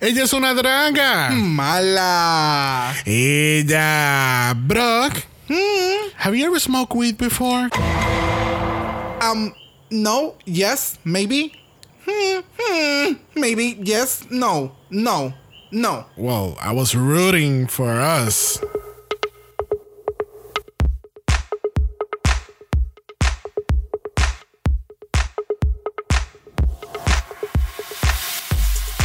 Ella es una draga. Mala. Ella. Brock. Have you ever smoked weed before? Um, no, yes, maybe. Hmm, hmm, maybe, yes, no, no, no. Well, I was rooting for us.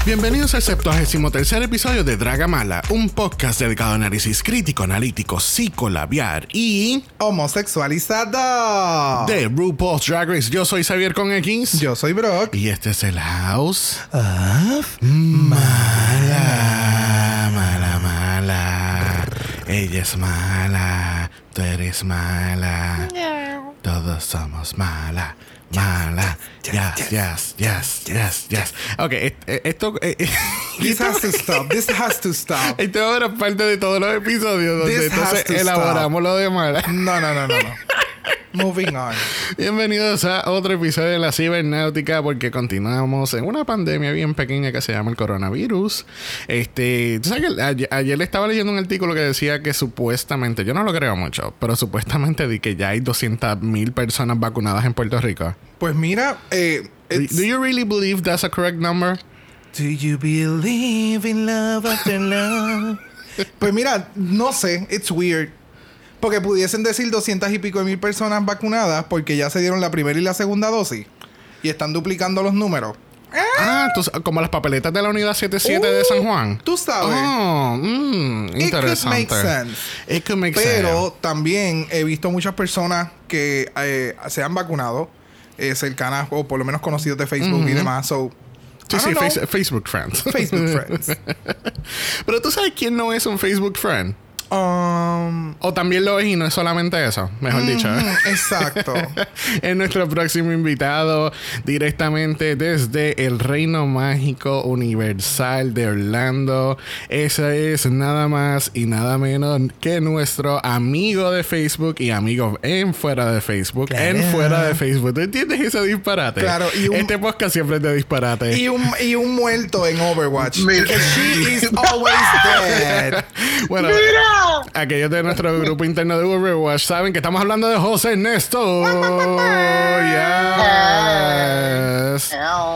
Bienvenidos al 73 episodio de Draga Mala, un podcast dedicado a análisis crítico, analítico, psicolabiar y Homosexualizado. de RuPaul's Drag Race. Yo soy Xavier con X. Yo soy Brock. Y este es el House. Of Mala, mala, mala. Ella es mala. Tú eres mala. Todos somos mala. Mala. Yes, yes, yes, yes, yes. Ok, et- eh, esto. eh, eh, This has to stop. This has to stop. Esto ahora es parte de todos los episodios donde entonces to elaboramos lo de mala. No, no, no, no, no. Moving on. Bienvenidos a otro episodio de la cibernáutica porque continuamos en una pandemia bien pequeña que se llama el coronavirus. Este, tú sabes que ayer, ayer estaba leyendo un artículo que decía que supuestamente, yo no lo creo mucho, pero supuestamente di que ya hay 200 mil personas vacunadas en Puerto Rico. Pues mira, eh, do you really believe that's a correct number? Do you believe in love after love? pues mira, no sé, it's weird. Porque pudiesen decir 200 y pico de mil personas vacunadas porque ya se dieron la primera y la segunda dosis. Y están duplicando los números. Ah, tú- como las papeletas de la unidad 77 de San Juan. Tú sabes. Oh, mm, It could interesante. make sense. It could make Pero sense. también he visto muchas personas que eh, se han vacunado, eh, cercanas o por lo menos conocidos de Facebook y demás. So, Sí, sí, face- Facebook friends. Facebook friends. Pero tú sabes quién no es un Facebook friend. Um, O también lo es y no es solamente eso, mejor dicho. exacto. es nuestro próximo invitado directamente desde el Reino Mágico Universal de Orlando. Ese es nada más y nada menos que nuestro amigo de Facebook y amigo en fuera de Facebook. En fuera de Facebook. ¿Tú entiendes ese disparate? Claro, y un- Este podcast siempre es de disparate. y, un, y un muerto en Overwatch. Mira. She is always dead. Bueno, aquellos de nuestro grupo interno de Overwatch saben que estamos hablando de José Ernesto. yes.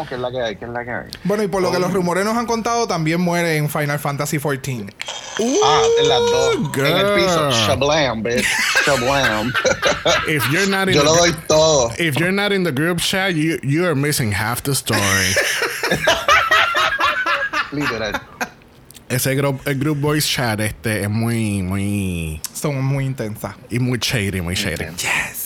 ¿Qué es la que es la que hay? Bueno, y por lo que los rumores nos han contado, también muere en Final Fantasy XIV. ah, en las dos. En el piso. girl. Shablam, bitch. Shablam. If you're not in Yo the, lo doy todo. if you're not in the group chat, you you are missing half the story. Literal. Ese group, el group voice chat este es muy muy Son muy intensas. y muy shady, muy shady. Yes.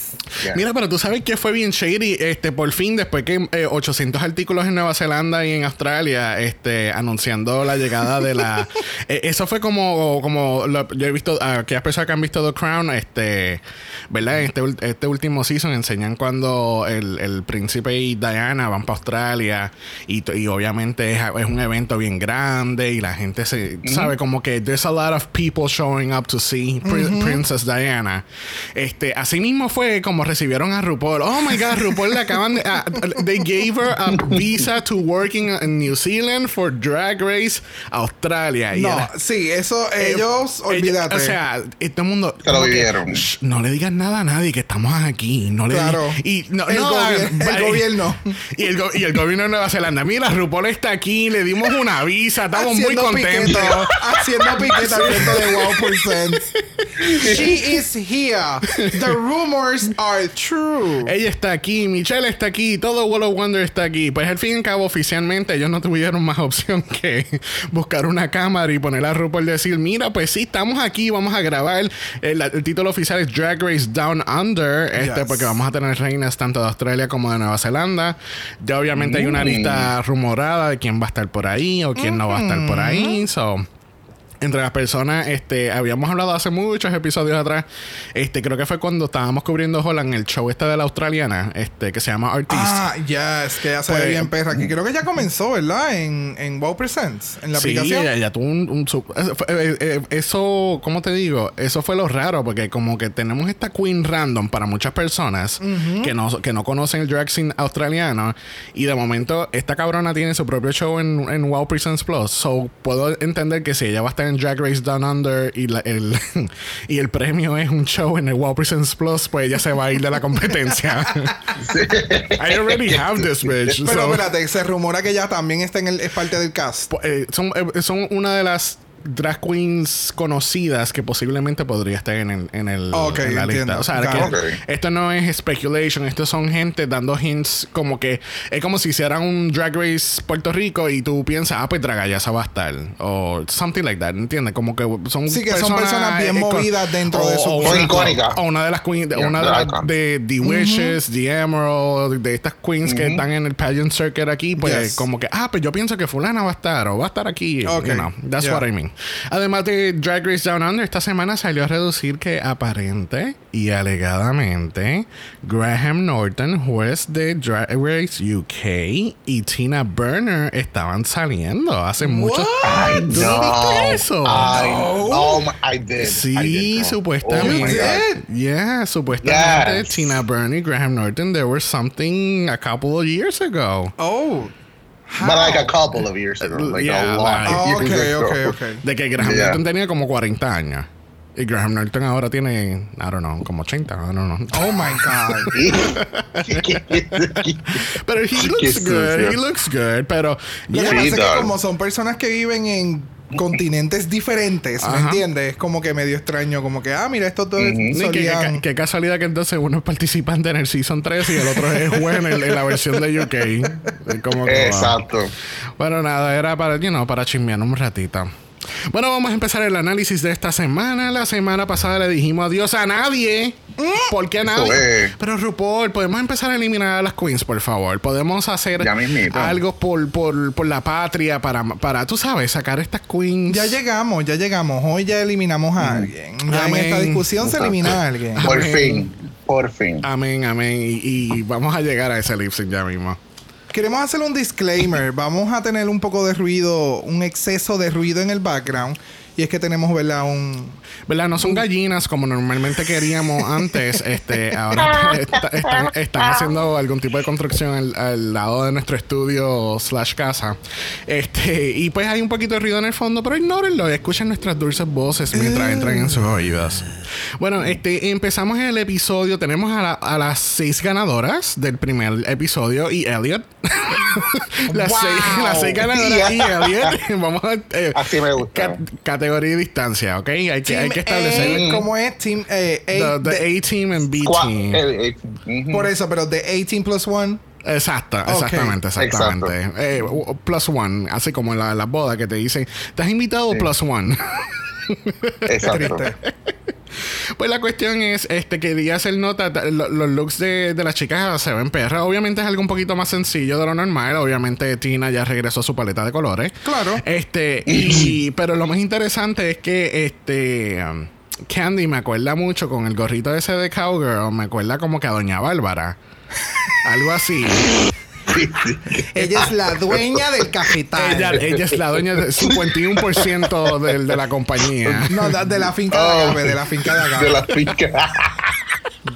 Yeah. Mira, pero tú sabes que fue bien shady, este, por fin, después que eh, 800 artículos en Nueva Zelanda y en Australia, este, anunciando la llegada de la... eh, eso fue como, como lo- yo he visto, a aquellas personas que han visto The Crown, este, ¿verdad? En este, este último season enseñan cuando el, el príncipe y Diana van para Australia y, y obviamente es, es un evento bien grande y la gente se, sabe, como que there's a lot of people showing up to see Prin- Princess Diana. Este, así mismo fue como recibieron a RuPaul. Oh my God, RuPaul le acaban de. they gave her a visa to working in New Zealand for Drag Race Australia. Y No, era- sí, eso ellos, ella- olvídate. o sea, todo el mundo. Se lo vivieron. "Shh, no le digas nada a nadie que estamos aquí. No le Claro. digas- Y no, El no, gobier- el gobierno. Y el, go- y el gobierno de Nueva Zelanda. Mira, RuPaul está aquí, le dimos una visa, estamos muy contentos. haciendo frente de Wow Percent. She is here. The rumors are true. Ella está aquí, Michelle está aquí, todo World of Wonder está aquí. Pues al fin y al cabo, oficialmente, ellos no tuvieron más opción que buscar una cámara y poner a RuPaul y decir: Mira, pues sí, estamos aquí, vamos a grabar. El, el título oficial es Drag Race Down Under, este, Yes. porque vamos a tener reinas tanto de Australia como de Nueva Zelanda. Ya obviamente hay una Mm. lista rumorada de quién va a estar por ahí o quién no va a estar por ahí. So. Entre las personas, este, habíamos hablado hace muchos episodios atrás, este, creo que fue cuando estábamos cubriendo Holland, el show este de la australiana, este, que se llama Artist. Ah, ya, es que ya se ve Pues- bien perra. Que creo que ya comenzó, ¿verdad? En, en Wow Presents, en la sí, aplicación. ella, ella tuvo un, un eh, eh, eh, eso, ¿cómo te digo? Eso fue lo raro, porque como que tenemos esta queen random para muchas personas que, no, que no conocen el drag scene australiano, y de momento esta cabrona tiene su propio show en, en Wow Presents Plus, so puedo entender que si ella va a estar en Drag Race Down Under y, la- el, y el premio es un show en el Wow Presents Plus, pues ella se va a ir de la competencia. I already have this bitch. Pero so- espérate, se rumora que ella también está en el, es parte del cast. Eh, son, eh, son una de las drag queens conocidas que posiblemente podría estar en, el, en, el, Ok, en la entiendo. lista. O sea, esto no es speculation, esto son gente dando hints como que es como si hicieran un Drag Race Puerto Rico y tú piensas, ah, pues Dragayasa va a estar. O something like that, ¿entiendes? Como que son Sí, que son personas bien movidas dentro de su o, Muy una- icónica. o una de las queens, de- Yeah, una de, the Wishes, The Emerald, de estas queens que están en el pageant circuit aquí, pues Yes. como que, ah, pues yo pienso que fulana va a estar o va a estar aquí. Ok. You know, that's Yeah. what I mean. Además de Drag Race Down Under, esta semana salió a reducir que aparente y alegadamente Graham Norton, juez de Drag Race UK, y Tina Burner estaban saliendo hace mucho I ¿Tú no know. viste eso? I, oh, my- I did. I Sí, did, girl. supuestamente. Oh, yeah, supuestamente Yes. Tina Burner y Graham Norton, there was something a couple of years ago. Oh. But like a couple of years ago. Like Yeah, a lot like- of Oh, years ok, ago. ok, ok. De que Graham Yeah. Norton tenía como 40 años. Y Graham Norton ahora tiene, I don't know, como 80, I don't know. Oh my God. Pero he looks good, he looks good, pero Sí, como son personas que viven en continentes diferentes, ¿me entiendes? Es como que medio extraño, como que, ah, mira, estos dos Ni que- que, solían... qué casualidad que entonces uno es participante en el Season 3 y el otro es juez en, la versión de UK. Es como que, wow. Exacto. Bueno, nada, era para, you know, para chismear un ratito. Bueno, vamos a empezar el análisis de esta semana. La semana pasada le dijimos adiós a nadie. ¿Por qué a nadie? es. Pero RuPaul, podemos empezar a eliminar a las queens, por favor. Podemos hacer algo por, por, por la patria para, para, tú sabes, sacar estas queens. Ya llegamos, ya llegamos. Hoy ya eliminamos a alguien. Ya en Amén. esta discusión se elimina a alguien. Por Amén. fin. Por fin. Amén, amén. Y, y vamos a llegar a ese lip sync ya mismo. Queremos hacer un disclaimer. Vamos a tener un poco de ruido, un exceso de ruido en el background. Y es que tenemos, ¿verdad? Un... ¿Verdad? No son gallinas como normalmente queríamos antes. Este, ahora está- están, están haciendo algún tipo de construcción al, al lado de nuestro estudio slash casa. Este, y pues hay un poquito de ruido en el fondo, pero ignórenlo escuchen nuestras dulces voces mientras entran en sus oídos. Bueno, este, empezamos el episodio. Tenemos a, la- a las seis ganadoras del primer episodio y Elliot. las, Wow. seis, las seis ganadoras y Elliot. Vamos a. eh, Así me gusta. Ca- categoría y distancia, ¿ok? Hay que, hay que establecer A, ¿Cómo es? Team eh, A, the, the A team and B team. eh, eh, ujú. Por eso, pero de 18 plus 1. Exacto, exactamente, exactamente. Eh, plus one, así como en la, la boda que te dicen, ¿te has invitado Sí. plus one? Exacto. Pues la cuestión es este que quería hacer nota, ta- lo- los looks de, de las chicas se ven perra. Obviamente es algo un poquito más sencillo de lo normal. Obviamente Tina ya regresó a su paleta de colores. Claro. Este, y, pero lo más interesante es que este um, Candy me acuerda mucho con el gorrito ese de Cowgirl, me acuerda como que a Doña Bárbara. Algo así. Ella es la dueña del cafetal. Ella, ella es la dueña del 51% del- de la compañía. No, de, la finca de Oh. Agave, de la finca de Agave. De la finca.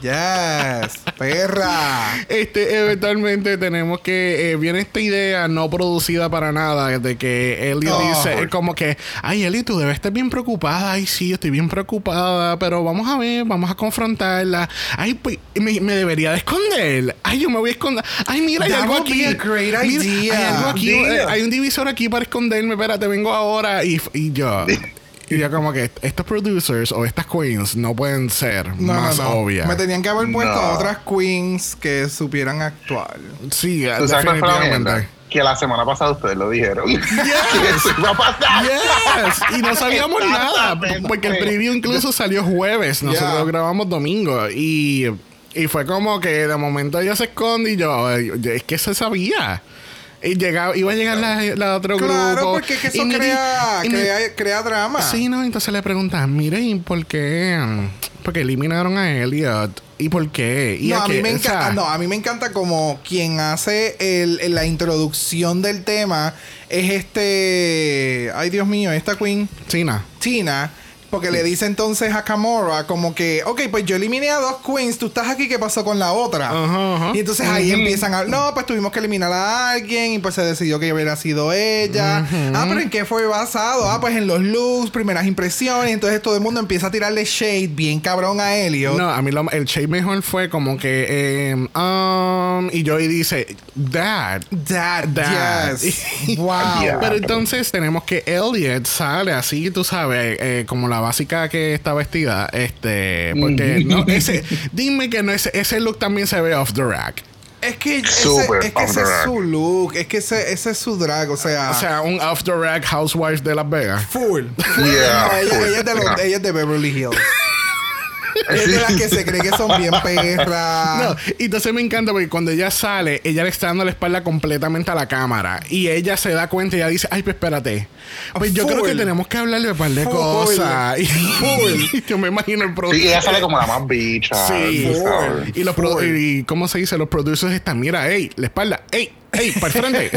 Yes, perra. Este, eventualmente tenemos que eh, viene esta idea no producida para nada de que Ellie Oh. dice eh, como que, ay Ellie, tú debes estar bien preocupada. Ay, sí, estoy bien preocupada, pero vamos a ver, vamos a confrontarla. Ay, pues me, me debería de esconder. Ay, yo me voy a esconder. Ay, mira, hay That algo aquí. Mira. Hay algo eh, hay un divisor aquí para esconderme. Espérate, vengo ahora y, y yo. Y yo como que estos producers o estas queens no pueden ser No, más no, no. obvias. Me tenían que haber puesto otras queens que supieran actuar. Sí, ¿Tú sabes cuál fue la definitivamente. Que la semana pasada ustedes lo dijeron. que eso iba a pasar. Yes, y no sabíamos nada, porque el preview incluso salió jueves, nosotros Yeah. grabamos domingo y, y fue como que de momento ella se esconde y yo, "Ay, es que se sabía. Y llegaba, iba a llegar la, la otro Claro, grupo. porque es que eso crea, crea, drama. Sí, no, entonces le preguntan, mire, ¿y por qué? Porque eliminaron a Elliot. ¿Y por qué? ¿Y no, a mí me O sea, encanta, no, a mí me encanta como quien hace el, la introducción del tema es este, ay Dios mío, esta queen China. Tina, porque le dice entonces a Kamora como que, ok, pues yo eliminé a dos queens, tú estás aquí, ¿qué pasó con la otra? Y entonces ahí empiezan a, no, pues tuvimos que eliminar a alguien y pues se decidió que hubiera sido ella. Ah, pero ¿en qué fue basado? Ah, pues en los looks, primeras impresiones, entonces todo el mundo empieza a tirarle shade bien cabrón a Elliot. No, a mí lo- el shade mejor fue como que, eh, um, y Joey dice, Dad. Dad, Dad. yes. wow. Pero entonces tenemos que Elliot sale así, tú sabes, eh, como la básica que está vestida, este, porque no, ese, dime que no ese, ese look también se ve off the rack. Es que, ese, es, que ese es su look, es que ese, ese es su drag, o sea, O sea, un off the rack housewife de Las Vegas. full. Yeah, No, ella, full. ella es de los- Yeah. ella es de Beverly Hills. Es de las que se cree que son bien perras. No, y entonces me encanta porque cuando ella sale, ella le está dando la espalda completamente a la cámara. Y ella se da cuenta y ella dice, ay, pues espérate. Pues yo creo que tenemos que hablarle de un par de Full. cosas. Y Full. yo me imagino el Sí, productor. ella sale como la más bicha. Sí, y los y cómo se dice, los producers están, mira, ey, la espalda, ey, ey, para el frente.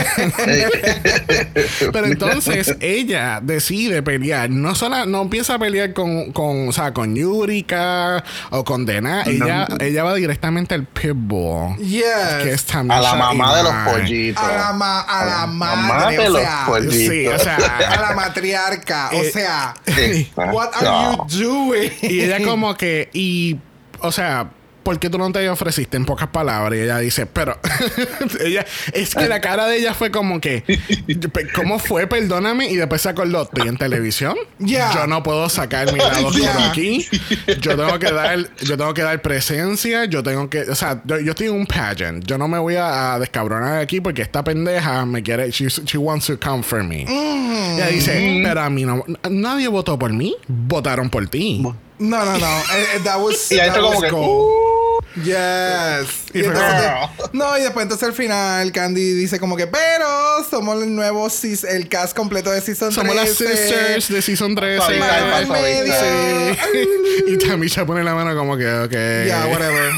Pero entonces ella decide pelear, no solo no empieza a pelear con, con o sea, con Yurika o con Dena, ella, ella va directamente al pitbull. Yes. Que es A la mamá de los pollitos. A la, ma- a la mamá madre, de o los sea, pollitos. Sí, o sea, a la matriarca, o Eh, sea, what are you doing? Y ella como que, y, o sea, ¿por qué tú no te ofreciste en pocas palabras? Y ella dice, pero, ella, es que la cara de ella fue como que, ¿cómo fue? Perdóname. Y después se acordó, estoy en televisión. Ya. Yo no puedo sacar mi lado oscuro Ya. aquí. Yo tengo que dar, yo tengo que dar presencia. Yo tengo que, o sea, yo, yo estoy en un pageant. Yo no me voy a, a descabronar aquí porque esta pendeja me quiere, she, she wants to come for me. Mm. Ella dice, pero a mí no, nadie votó por mí. Votaron por ti. No, no, no. eh, eh, that was, Y ahí that está como que. uh, Yes. Y Y fue entonces- como- no, y después entonces al final Candy dice como que, pero somos el nuevo el cast completo de Season Somos las 13. sisters de Season 13. Suavizar, Mano al suavizar. medio. Sí. y Tamisha pone la mano como que, ok. Yeah, whatever.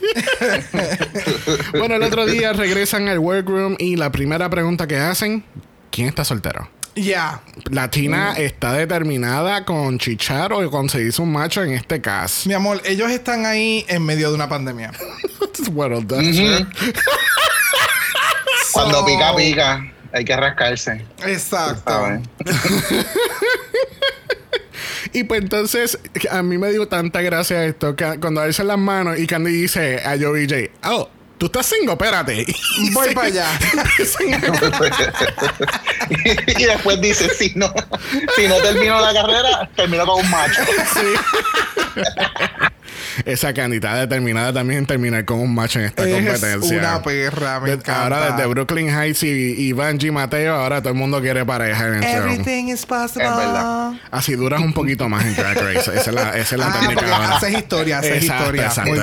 bueno, el otro día regresan al workroom y la primera pregunta que hacen, ¿quién está soltero? Yeah. La Tina Mm. está determinada con chichar o conseguirse un macho en este caso. Mi amor, ellos están ahí en medio de una pandemia. bueno, that's true. Cuando So- pica, pica. Hay que rascarse. Exacto. Y pues entonces, a mí me dio tanta gracia esto, que cuando alzan las manos y Candy dice a Joey J, oh, tú estás single, espérate. Y Voy se- para allá. y después dice, si no, si no termino la carrera, termino con un macho. Esa Candy está determinada también en terminar con un macho en esta Es competencia. una perra, me ahora desde Brooklyn Heights y, y Bungie Mateo, ahora todo el mundo quiere pareja en el show. Everything is possible. Es verdad. Así duras un poquito más en Drag Race. Esa es la, esa es la Ah, técnica haces historia, haces Exacto, historia. Exacto, Muy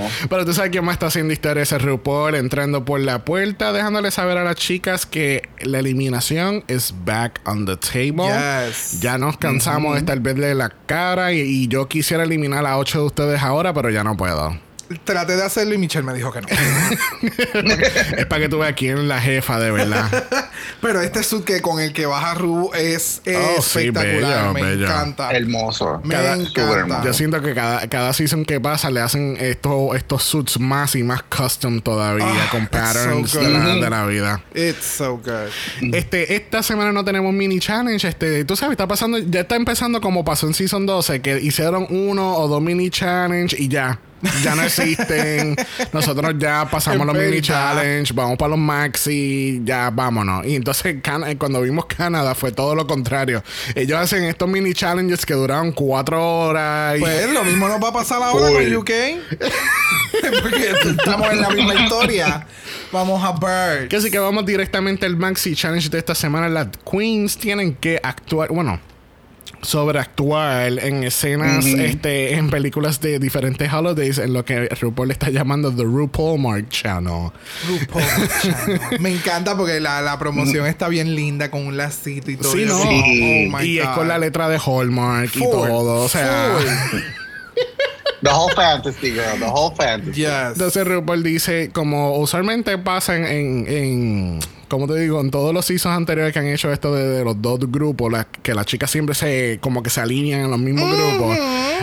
bien. Pero tú sabes quién más está haciendo historia ese RuPaul entrando por la puerta, dejándole saber a las chicas que la eliminación es back on the table. Yes. Ya nos cansamos de estar verle la cara y, y yo quisiera eliminar a ocho de ustedes ahora, pero ya no puedo. Traté de hacerlo y Michelle me dijo que no. es para que tú veas quién es la jefa de verdad. Pero este suit que con el que baja Ru es Oh, sí, espectacular. bello, me bello. encanta. Hermoso. Me Cada- encanta. Hermoso. Yo siento que cada, cada season que pasa le hacen estos, estos suits más y más custom todavía, Ah, con patterns so de, la, good. de la vida. It's so good. Este, esta semana no tenemos mini challenge. Este, tú sabes, está pasando, ya está empezando como pasó en Season 12, que hicieron uno o dos mini challenge y ya. Ya no existen. Nosotros ya pasamos los mini challenge, vamos para los maxi, ya vámonos. Y entonces eh, cuando vimos Canadá fue todo lo contrario. Ellos hacen estos mini challenges que duraron cuatro horas. Y, Pues lo mismo nos va a pasar ahora Full. con UK. Porque estamos en la misma historia. Vamos a ver. que así que vamos directamente al maxi challenge de esta semana. Las queens tienen que actuar. Bueno, sobreactuar en escenas, este, en películas de diferentes holidays, en lo que RuPaul está llamando The RuPaul Mark Channel. RuPaul Channel. Me encanta porque la, la promoción está bien linda con un lacito y todo. Sí, no. Sí. oh my y es con la letra de Hallmark y todo. O sea. The whole fantasy, girl. The whole fantasy. Yes. Entonces RuPaul dice, como usualmente pasa en, en, en- como te digo, en todos los seasons anteriores que han hecho esto de, de los dos grupos, la- que las chicas siempre se, como que se alinean en los mismos grupos.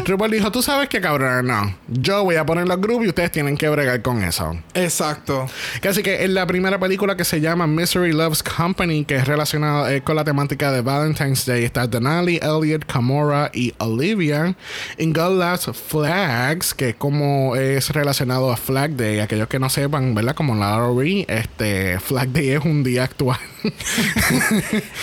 RuPaul dijo, tú sabes que cabrón, no, yo voy a poner los grupos y ustedes tienen que bregar con eso. Exacto. Así que en la primera película que se llama Misery Loves Company, que es relacionada eh, con la temática de Valentine's Day, está Denali, Elliot, Camora y Olivia. En God Loves Flags, que como es relacionado a Flag Day, aquellos que no sepan, ¿verdad? Como la Lori, este Flag Day es un día actual.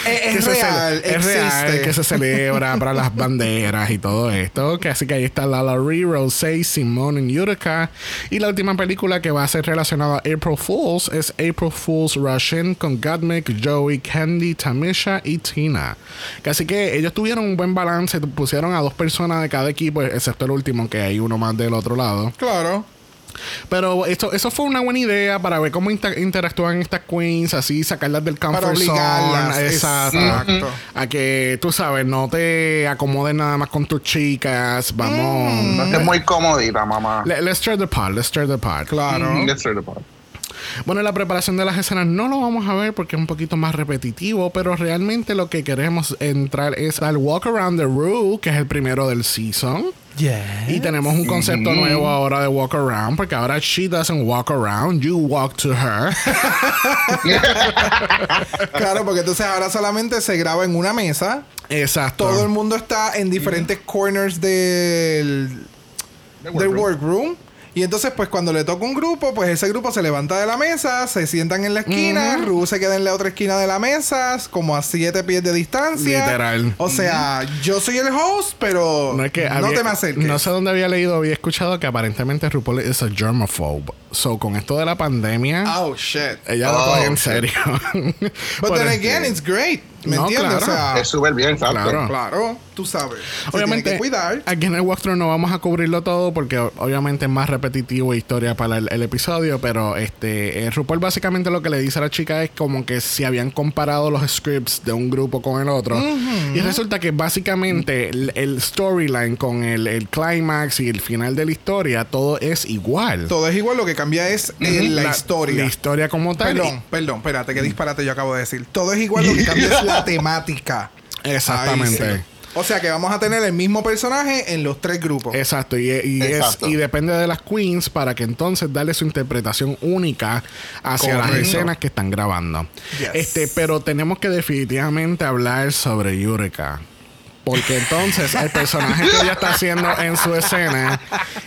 Es, que es real, es real, que se celebra para las banderas y todo esto. Que así que ahí está Lala Ree, Rosé, Simone y Utica. Y la última película que va a ser relacionada a April Fools es April Fools Russian con Gottmik, Joey, Candy, Tamisha y Tina. Que así que ellos tuvieron un buen balance, pusieron a dos personas de cada equipo, excepto el último, que hay uno más del otro lado. Claro. Pero esto, eso fue una buena idea para ver cómo inter- interactúan estas queens, así sacarlas del comfort Para obligarlas. zone. Exacto. Exacto. A que tú sabes, no te acomodes nada más con tus chicas. Vamos. No estés muy comodita, mamá. Le- let's stir the pot, let's stir the pot. Claro. Mm, let's start the pod. Bueno, la preparación de las escenas no lo vamos a ver porque es un poquito más repetitivo, pero realmente lo que queremos entrar es al Walk Around the Rue, que es el primero del season. Y tenemos un concepto nuevo ahora de walk around, porque ahora she doesn't walk around, you walk to her. Claro, porque entonces ahora solamente se graba en una mesa. Exacto. Todo el mundo está en diferentes corners del, The del workroom. Y entonces, pues cuando le toca un grupo, pues ese grupo se levanta de la mesa, se sientan en la esquina, Ru se queda en la otra esquina de la mesa, como a siete pies de distancia. Literal. O sea, yo soy el host, pero No es que no te me acerques. No sé dónde había leído, había escuchado que aparentemente RuPaul es a germaphobe. So, con esto de la pandemia, Oh, shit. ella lo Oh, coge en shit. serio. But then again, it's great. ¿Me No, entiendes? claro. O sea, Es súper bien, exacto. Claro. claro, tú sabes. Obviamente, que cuidar. aquí en el walkthrough no vamos a cubrirlo todo porque obviamente es más repetitivo historia para el, el episodio, pero este eh, RuPaul básicamente lo que le dice a la chica es como que si habían comparado los scripts de un grupo con el otro y resulta que básicamente el, el storyline con el, el climax y el final de la historia todo es igual. Todo es igual, lo que cambia es eh, la, historia. La historia como tal. Perdón, perdón, espérate, qué disparate yo acabo de decir. Todo es igual, lo que cambia es la temática. Exactamente. Ahí sí. O sea que vamos a tener el mismo personaje en los tres grupos. Exacto, y, y es- y depende de las queens para que entonces darle su interpretación única hacia las escenas que están grabando. Yes. Este, pero tenemos que definitivamente hablar sobre Yurika. Porque entonces el personaje que ella está haciendo en su escena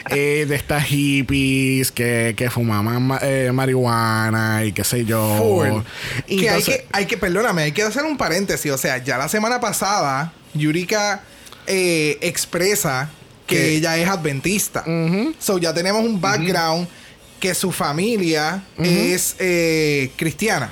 eh, de estas hippies que, que fumaban ma- eh, marihuana y qué sé yo. Full. Y que, hay que, hay que, perdóname, hay que hacer un paréntesis. O sea, ya la semana pasada, Yurika eh, expresa que Que- ella es adventista. So ya tenemos un background que su familia es eh, cristiana.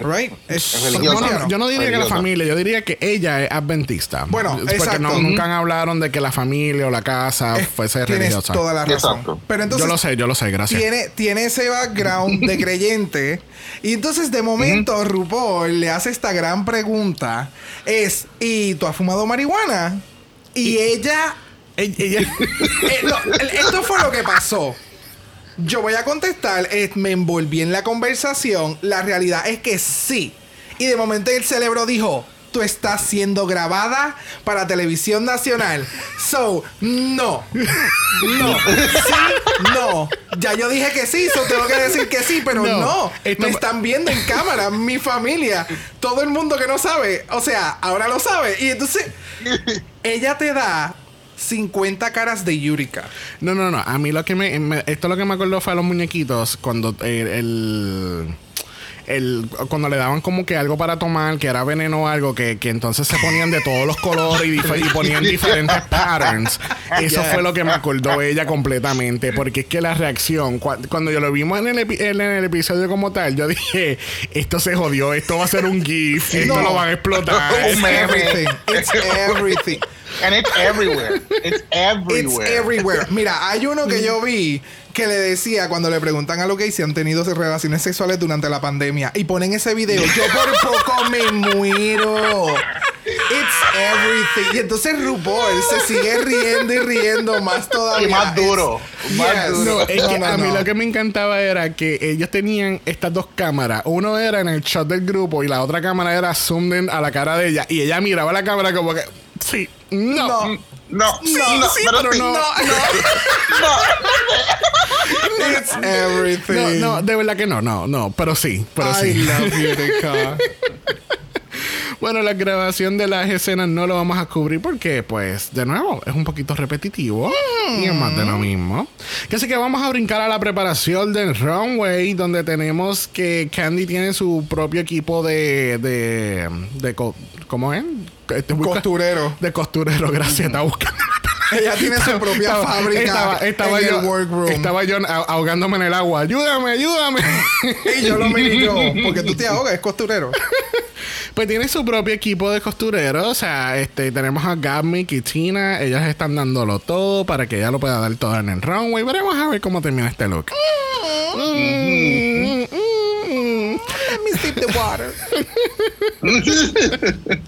Right? Es yo no diría que la familia, yo diría que ella es adventista. Bueno, porque exacto. no- nunca hablaron de que la familia o la casa Es- fuese tienes religiosa. toda la razón. Exacto. Pero entonces yo lo sé, yo lo sé, gracias. tiene, tiene ese background de creyente. Y entonces de momento RuPaul le hace esta gran pregunta. Es, ¿y tú has fumado marihuana? Y ella... Ella- ella- eh, no, esto fue lo que pasó. Yo voy a contestar, eh, me envolví en la conversación. La realidad es que sí. Y de momento el cerebro dijo, tú estás siendo grabada para televisión nacional. So, no. No. Sí, no. Ya yo dije que sí, so tengo que decir que sí, pero No. no. Me están viendo en cámara, mi familia, todo el mundo que no sabe. O sea, ahora lo sabe. Y entonces, ella te da 50 caras de Yurika. no, no, no. A mí lo que me, me- Esto lo que me acordó fue a los muñequitos cuando eh, el. el, cuando le daban como que algo para tomar, que era veneno o algo, que, que entonces se ponían de todos los colores y, dif- y ponían diferentes patterns. Eso fue lo que me acordó ella completamente, porque es que la reacción, cua- cuando yo lo vimos en el, epi- en el episodio como tal, yo dije, esto se jodió, esto va a ser un GIF, esto No. lo van a explotar. It's everything. It's everything. And it's everywhere. It's It's everywhere. everywhere. Mira, hay uno que yo vi que le decía cuando le preguntan a lo que si han tenido relaciones sexuales durante la pandemia y ponen ese video, yo por poco me muero. It's everything. Y entonces RuPaul se sigue riendo y riendo más todavía. Y más duro, It's- más Yes. duro. No, es que No, no, a mí no. lo que me encantaba era que ellos tenían estas dos cámaras. Uno era en el shot del grupo y la otra cámara era zoomed in a la cara de ella. Y ella miraba la cámara como que, sí, no. No. No, Sí, no, sí, pero pero sí. no. It's everything. No, no, de verdad que no, no, no, pero sí, pero I sí. love you, Nika. Bueno, la grabación de las escenas no lo vamos a cubrir porque, pues, de nuevo, es un poquito repetitivo y es más de lo mismo. Que así que vamos a brincar a la preparación del runway, donde tenemos que Candy tiene su propio equipo de. de. de ¿Cómo es? Este, Costurero. De costurero, gracias. Está buscando. Ella tiene su propia Estaba- fábrica estaba, estaba en yo, el workroom. Estaba yo ah- ahogándome en el agua. Ayúdame, ayúdame. Y yo lo miré yo, porque tú te ahogas, es costurero. Pues tiene su propio equipo de costureros. O sea, este, tenemos a Gabmick y Tina. Ellas están dándolo todo para que ella lo pueda dar todo en el runway. Veremos a ver cómo termina este look. Mm, mm. Let me sip the water.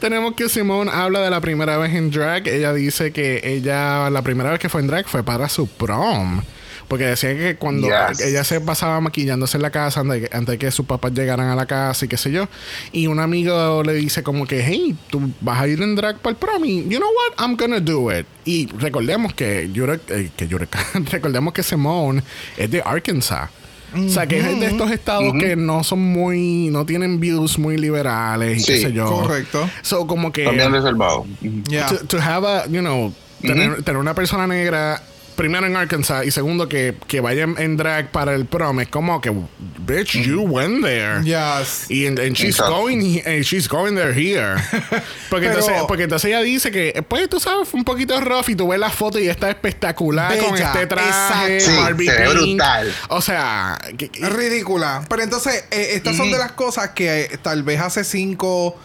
Tenemos que Simone habla de la primera vez en drag. Ella dice que ella, la primera vez que fue en drag fue para su prom. Porque decía que cuando Yes. ella se pasaba maquillándose en la casa antes de, que, antes de que sus papás llegaran a la casa y qué sé yo. Y un amigo le dice como que, hey, tú vas a ir en drag para el prom. Y, you know what, I'm gonna do it. Y recordemos que, Yurek, eh, que Yureka, recordemos que Simone es de Arkansas. O sea, que es de estos estados que no son muy, no tienen views muy liberales y qué Sí, sé yo. correcto. So, como que También reservado. Yeah. to, to have a, you know, tener, tener una persona negra, primero en Arkansas y segundo que, que vaya en, drag para el prom, es como que, bitch, you went there. Yes. Y and, and she's Exacto. going and she's going there here. Porque, Pero- entonces, porque entonces ella dice que, pues tú sabes, fue un poquito rough y tú ves la foto y está espectacular con Bella, este traje. Sí, se brutal. O sea, que- que- Ridícula. Pero entonces, eh, estas son de las cosas que eh, tal vez hace cinco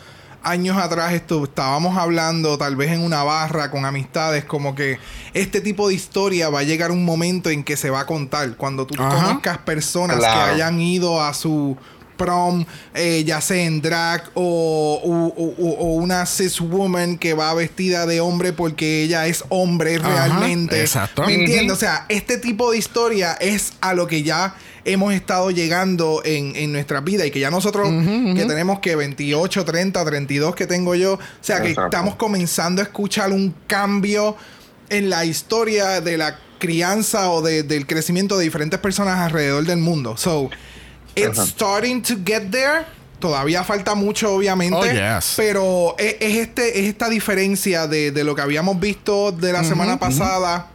años atrás esto, estábamos hablando, tal vez en una barra con amistades, como que este tipo de historia va a llegar un momento en que se va a contar. Cuando tú Ajá. conozcas personas Claro. que hayan ido a su prom, eh, ya sea en drag o, o- o- o- o una cis woman que va vestida de hombre porque ella es hombre Ajá, realmente. exacto. ¿Me entiendes? O sea, este tipo de historia es a lo que ya hemos estado llegando en, en nuestra vida y que ya nosotros que tenemos que 28, 30, 32 que tengo yo, o sea, que Exacto. estamos comenzando a escuchar un cambio en la historia de la crianza o de- del crecimiento de diferentes personas alrededor del mundo. So, it's starting to get there. Todavía falta mucho, obviamente. Oh, yes. Pero es, es este, es esta diferencia de, de lo que habíamos visto de la semana pasada.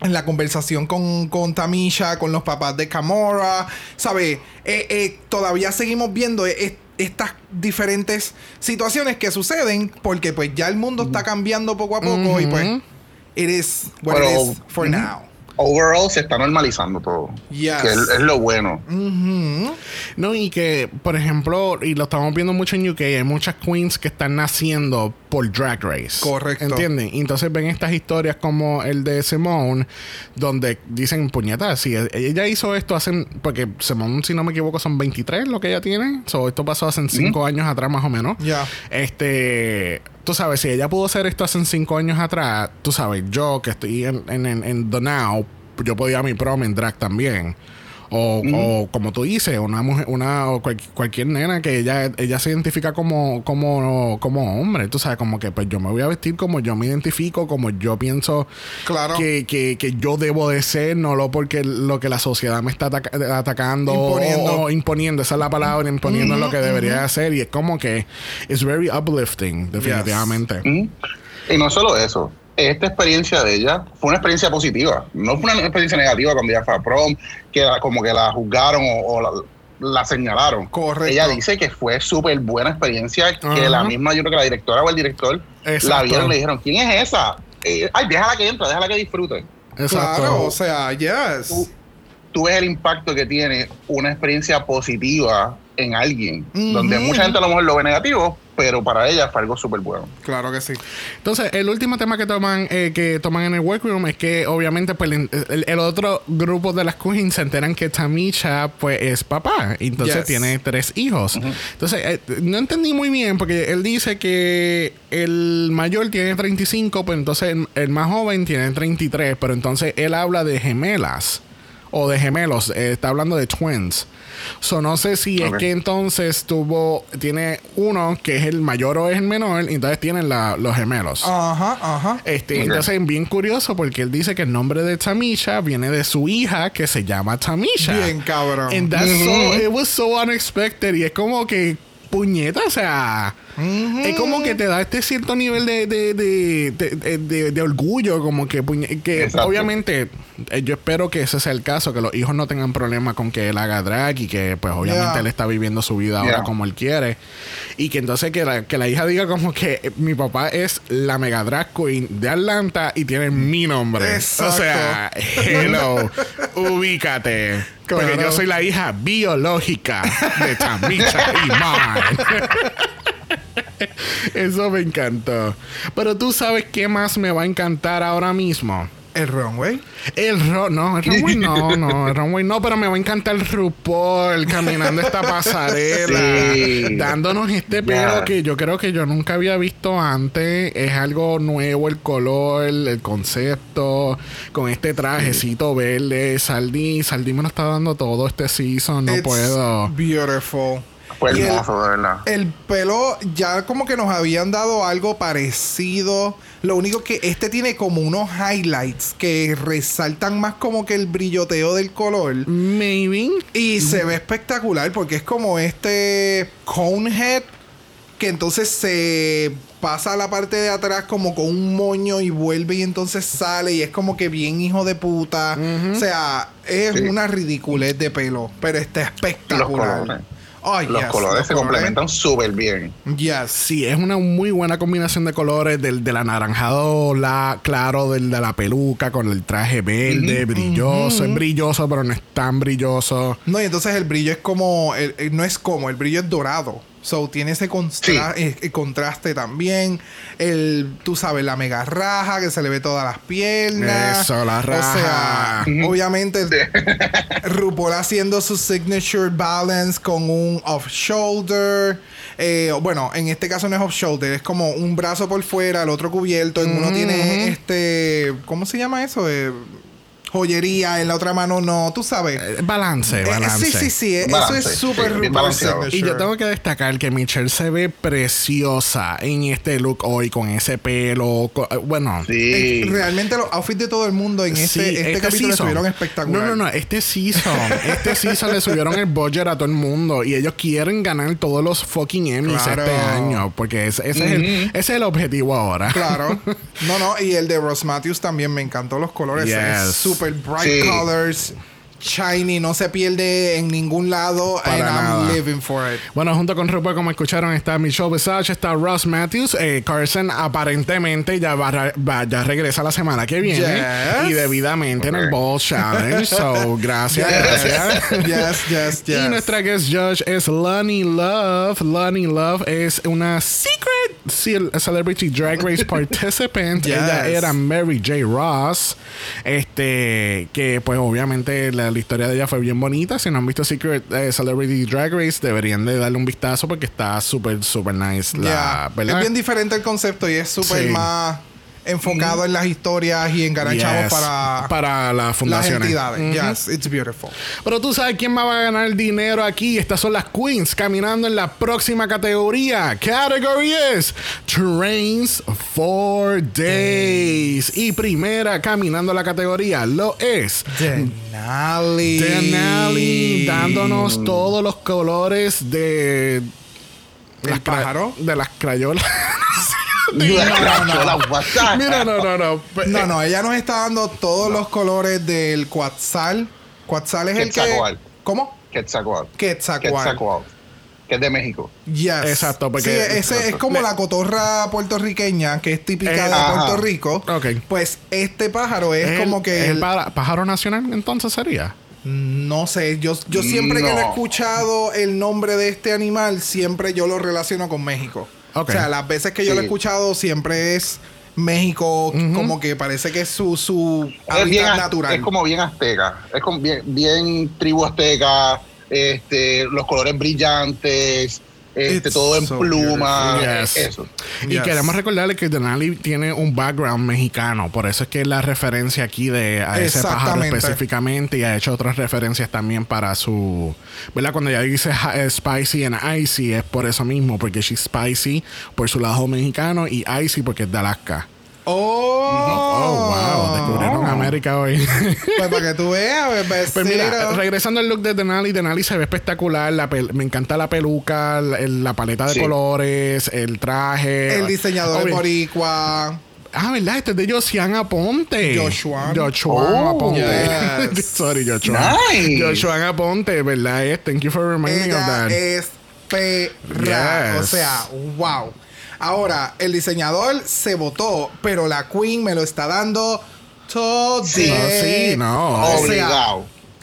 En la conversación con, con Tamisha, con los papás de Camora, ¿sabes? Eh, eh, todavía seguimos viendo eh, eh, estas diferentes situaciones que suceden porque pues ya el mundo está cambiando poco a poco y pues it is what Pero, it is for now. Overall se está normalizando todo. Yes. Que es, es lo bueno. No, y que, por ejemplo, y lo estamos viendo mucho en UK, hay muchas queens que están naciendo por Drag Race. Correcto. ¿Entienden? Y entonces ven estas historias como el de Simone, donde dicen, puñetas, si e- ella hizo esto hace, porque Simone, si no me equivoco, son 23 lo que ella tiene. So, esto pasó hace 5 años atrás más o menos. Ya. Este, tú sabes, si ella pudo hacer esto hace 5 años atrás, tú sabes, yo que estoy en, en, en, en The Now, yo podía mi prom en drag también. O, o como tú dices, una mujer, una o cual- cualquier nena que ella, ella se identifica como, como, como hombre. Tú sabes, como que pues yo me voy a vestir como yo me identifico, como yo pienso Claro. que, que, que yo debo de ser, no lo porque lo que la sociedad me está ataca- atacando Imponiendo. O, o imponiendo, esa es la palabra, imponiendo lo que debería hacer. Y es como que es very uplifting, definitivamente. Y no solo eso. Esta experiencia de ella fue una experiencia positiva. No fue una experiencia negativa cuando ella fue a prom, que la- como que la juzgaron o, o la- la señalaron. Correcto. Ella dice que fue súper buena experiencia, que la misma, yo creo que la directora o el director Exacto. la vieron y le dijeron, ¿quién es esa? Eh, ay, déjala que entra, déjala que disfrute. Exacto. Claro, o sea, yes. Tú, tú ves el impacto que tiene una experiencia positiva en alguien, donde mucha gente a lo mejor lo ve negativo, pero para ella fue algo súper bueno. Claro que sí. Entonces, el último tema que toman eh, que toman en el workroom es que obviamente pues, el, otro grupo de las queens se enteran que Tamisha pues es papá. y Entonces Yes. tiene tres hijos. Entonces, eh, no entendí muy bien porque él dice que el mayor tiene 35, pues entonces el, el más joven tiene 33, pero entonces él habla de gemelas. O de gemelos, eh, está hablando de twins. So, no sé si Ok. es que entonces tuvo, tiene uno que es el mayor o es el menor, y entonces tienen la- los gemelos. Ajá, ajá. Este, Ok. entonces bien curioso porque él dice que el nombre de Tamisha viene de su hija que se llama Tamisha. Bien, cabrón. And that's so, it was so unexpected y es como que puñeta, o sea, es como que te da este cierto nivel de, de, de, de, orgullo, como que, que Exacto. obviamente eh, yo espero que ese sea el caso, que los hijos no tengan problema con que él haga drag y que pues obviamente Yeah. él está viviendo su vida ahora como él quiere y que entonces que la, que la hija diga como que eh, mi papá es la mega drag queen de Atlanta y tiene mi nombre. Exacto. O sea, hello, ubícate. Porque yo soy la hija biológica de Tamisha y Mar. Eso me encantó. Pero tú sabes qué más me va a encantar ahora mismo. El runway. El ro no, el runway no, no, el runway no, pero me va a encantar el RuPaul caminando esta pasarela, Sí. dándonos este pelo que yo creo que yo nunca había visto antes. Es algo nuevo, el color, el concepto, con este trajecito verde. Saldi, Saldi me lo está dando todo este season, no It's puedo. Beautiful. Fue Y el- hermoso, de verdad. El pelo ya como que nos habían dado algo parecido. Lo único que este tiene como unos highlights que resaltan más como que el brilloteo del color. Maybe. Y se ve espectacular porque es como este conehead que entonces se pasa a la parte de atrás como con un moño y vuelve y entonces sale y es como que bien hijo de puta. O sea, es Sí. una ridiculez de pelo, pero está Los espectacular. colores. Los yes, colores los se complementan súper bien. Yes. Sí, es una muy buena combinación de colores del, del anaranjado la, claro del de la peluca con el traje verde, brilloso. Es brilloso, pero no es tan brilloso. No, y entonces el brillo es como, el- el- no es como, el brillo es dorado. So, tiene ese constra- eh, eh, contraste también. El, tú sabes, la mega raja que se le ve todas las piernas. Eso, la raja. O sea, obviamente, RuPaul haciendo su signature balance con un off-shoulder. Eh, bueno, en este caso no es off-shoulder, es como un brazo por fuera, el otro cubierto. En uno tiene este. ¿Cómo se llama eso? Eh, joyería, en la otra mano no, tú sabes. Eh, balance, Eh, balance. sí, sí, sí. eh, Balance, Eso es súper sí. Y yo tengo que destacar que Michelle se ve preciosa en este look hoy, con ese pelo. bueno, Sí. Eh, Realmente los outfits de todo el mundo en este, Sí, este, capítulo season. estuvieron espectaculares. No, no, no. Este season. este season le subieron el budget a todo el mundo. Y ellos quieren ganar todos los fucking Emmys Claro. este año. Porque ese, ese es el, ese es el objetivo ahora. Claro. No, no. Y el de Ross Matthews también me encantó los colores. Yes. Es super bright Sí. colors. Shiny. No se pierde en ningún lado. Para and nada. I'm living for it. Bueno, junto con RuPaul, como escucharon, está Michelle Visage, está Ross Matthews. Eh, Carson aparentemente ya, va, ya regresa la semana que viene. Yes. Y debidamente en el. Ball Challenge. So, gracias. gracias. yes, yes, yes. Y nuestra guest judge es Lonnie Love. Lonnie Love es una secret ce- celebrity drag race participant. Yes. Ella era Mary J. Ross. Este, que pues obviamente la, la historia de ella fue bien bonita. Si no han visto Secret eh, Celebrity Drag Race, deberían de darle un vistazo porque está súper, súper nice. La. ¿verdad? Es bien diferente el concepto y es súper Sí. más enfocado en las historias y en ganar chavos Yes. para, para las las fundaciones. entidades. Ujú. Yes, it's beautiful. Pero tú sabes quién más va a ganar dinero aquí. Estas son las queens caminando en la próxima categoría. Category es Trains for Days. Y primera caminando la categoría lo es Denali. Denali dándonos todos los colores de ¿El cra- pájaro? de las crayolas. No, no, la WhatsApp. Mira, no, no, no. No, no, ella nos está dando todos los colores del Quetzal. Quetzal es el que. ¿Cómo? Quetzalcoatl. Quetzalcoatl. Quetzalcoatl, que es de México. Yes. Exacto, porque- Sí, ese es como Le- la cotorra puertorriqueña, que es típica Eh, de ajá. Puerto Rico. Ok. Pues este pájaro es, ¿Es como el- que... ¿es el pájaro nacional entonces sería? No sé, yo, yo siempre que he escuchado el nombre de este animal, siempre yo lo relaciono con México. O sea, las veces que yo lo he escuchado siempre es México, como que parece que es su, su Es, bien, natural. es como bien azteca. Es como bien, bien tribu azteca. Este, los colores brillantes. Este, todo en so pluma. Yes. Eso. Y Yes. queremos recordarle que Denali tiene un background mexicano, por eso es que es la referencia aquí de a ese pájaro específicamente y ha hecho otras referencias también para su, ¿verdad? Cuando ella dice eh, spicy and icy es por eso mismo, porque she's spicy por su lado mexicano y icy porque es de Alaska. Oh, Oh, wow, descubrieron América hoy. Pues para que tú veas, pues, Pues mira, vecino. regresando al look de Denali, Denali se ve espectacular. la pel- me encanta la peluca, la, paleta de Sí. colores, el traje. el diseñador de. Boricua. Ah, ¿verdad? Este es de Josian Aponte. Joshua. Joshua Oh, Aponte. yes. Sorry, Joshua. Nice. Joshua Aponte, ¿verdad? Thank you for reminding me of that. es perra. Yes. O sea, wow. Ahora, el diseñador se votó, pero la Queen me lo está dando todo. Sí. No, sí, no. O sea.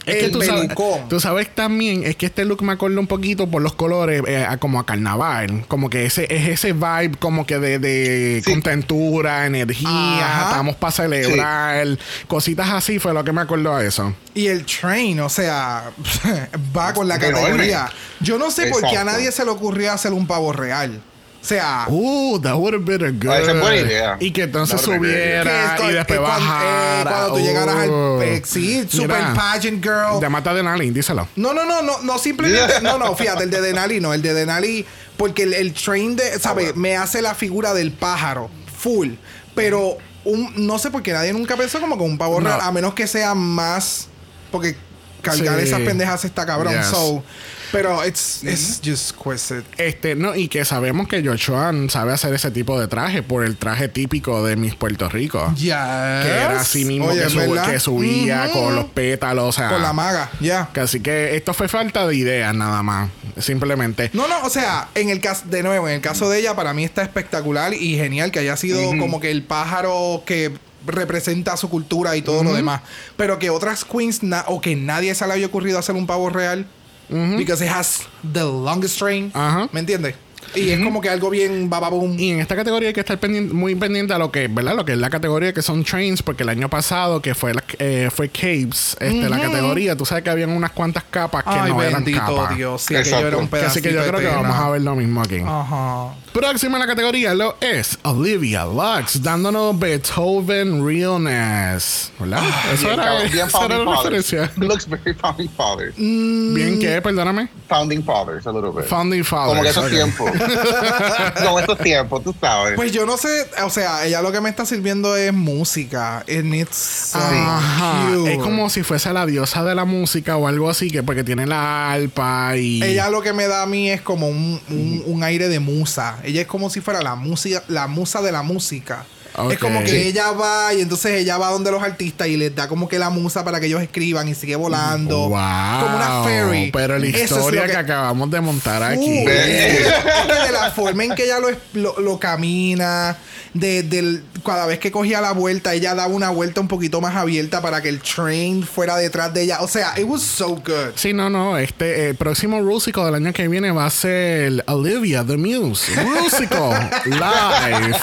Es que el tú sabes, tú sabes también, es que este look me acuerda un poquito por los colores, eh, a- como a carnaval. Como que ese es ese vibe como que de, de Sí. contentura, energía, Ajá. estamos para celebrar, cositas así fue lo que me acordó a eso. Y el train, o sea, va con la categoría. Yo no sé por qué a nadie se le ocurrió hacer un pavo real. O sea, Uh, that would have been a good. Esa es buena idea. Y que entonces subiera y después que cuan- bajara. eh, cuando tú llegaras al eh, sí, super Mira, pageant girl. Llámate de Nalin, díselo. No, no, no, no, no simplemente, no, no, fíjate, el de Denali no, el de Denali, porque el, el train de, ¿sabes? Me hace la figura del pájaro, full, pero un, no sé por qué nadie nunca pensó como con un pavo No. real, a menos que sea más, porque cargar Sí. esas pendejas está cabrón, Yes. so, pero it's, it's just exquisite. Este, no, y que sabemos que Joshua sabe hacer ese tipo de traje por el traje típico de Miss Puerto Rico. Ya. Que era así mismo Oye, que, ¿es sub- que subía con los pétalos, o sea. Con la maga, ya. que Así que esto fue falta de ideas nada más. Simplemente. No, no, o sea, en el caso, de nuevo, en el caso de ella, para mí está espectacular y genial que haya sido como que el pájaro que representa su cultura y todo lo demás. Pero que otras queens, o que nadie se le había ocurrido hacer un pavo real, because it has the longest train, Ajá. ¿me entiendes? Y es como que algo bien bababum. Y en esta categoría hay que estar pendiente, muy pendiente a lo que, ¿verdad? Lo que es la categoría que son trains, porque el año pasado, que fue la, eh, fue Caves, este, la categoría, tú sabes que habían unas cuantas capas que Ay, no eran bendito capas. Dios. Sí, Exacto. aquello era un Que pedacito Así que yo creo que vamos a ver lo mismo aquí. Ajá. Próxima en la categoría lo es Olivia Lux, dándonos Beethoven Realness. ¿Verdad? eso Bien, era, cabrón, bien esa era la referencia. Looks very Founding Fathers. Bien, ¿qué? Perdóname. Founding Fathers, a little bit. Founding Fathers. Como que esos tiempos. Como estos tiempos, tú sabes. Pues yo no sé, o sea, ella lo que me está sirviendo es música. And it's so Ajá. cute. Es como si fuese la diosa de la música o algo así, que porque tiene la arpa y. Ella lo que me da a mí es como un, un- un aire de musa. Ella es como si fuera la música, la musa de la música. Ok. Es como que ella va y entonces ella va donde los artistas y les da como que la musa para que ellos escriban y sigue volando. Wow. Como una fairy. Pero la Eso es historia lo que... acabamos de montar aquí. Uh, de la forma en que ella lo, lo- lo camina, de, del- cada vez que cogía la vuelta, ella daba una vuelta un poquito más abierta para que el train fuera detrás de ella. O sea, it was so good. Sí, no, no. Este, el próximo Rusical del año que viene va a ser Olivia the Muse. Rusical live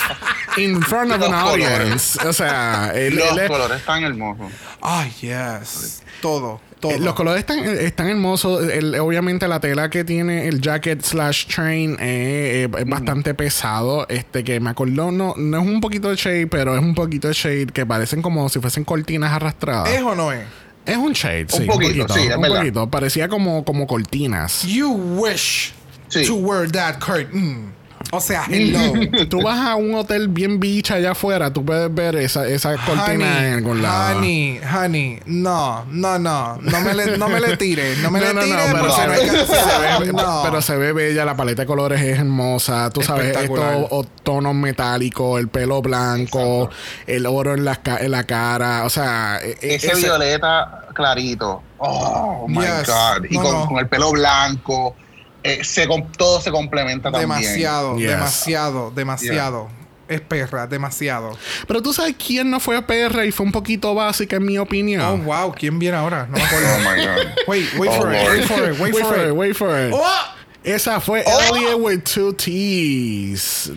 in front of Los an colores. audience. O sea, el- Los el- colores están hermosos. Ay, yes. Todo, todo. Eh, Los colores están, están hermosos. El- obviamente la tela que tiene el jacket slash train eh, eh, es bastante pesado. Este que me acordó, no, no es un poquito de shade, pero es un poquito de shade que parecen como si fuesen cortinas arrastradas. ¿Es o no es? Es un shade, sí. poquito, sí, es un verdad. poquito. Parecía como, como cortinas. You wish Sí. to wear that curtain. O sea, hello. Tú vas a un hotel bien bicha allá afuera, tú puedes ver esa, esa cortina en algún lado. honey, honey, no, no, no, no me le, no me le tire, no me le tire pero, porque se no ve, hay que- se ve- no. pero se ve bella, la paleta de colores es hermosa, tú sabes, estos tonos metálicos, el pelo blanco, el oro en la, ca- en la cara, o sea, e- e- Ese ese- violeta clarito. Oh my Yes. God. Y No, con, no. con el pelo blanco. Eh, se, todo se complementa también. Demasiado, Yes. demasiado, demasiado. Es perra, demasiado. Pero tú sabes quién no fue a PR y fue un poquito básica en mi opinión. Oh, wow. ¿Quién viene ahora? No me Oh acuerdo. my God. Wait, wait Oh, for it, wait for it, wait, wait for, it. wait for it. Oh! Esa fue Oh. Elliot with two T's.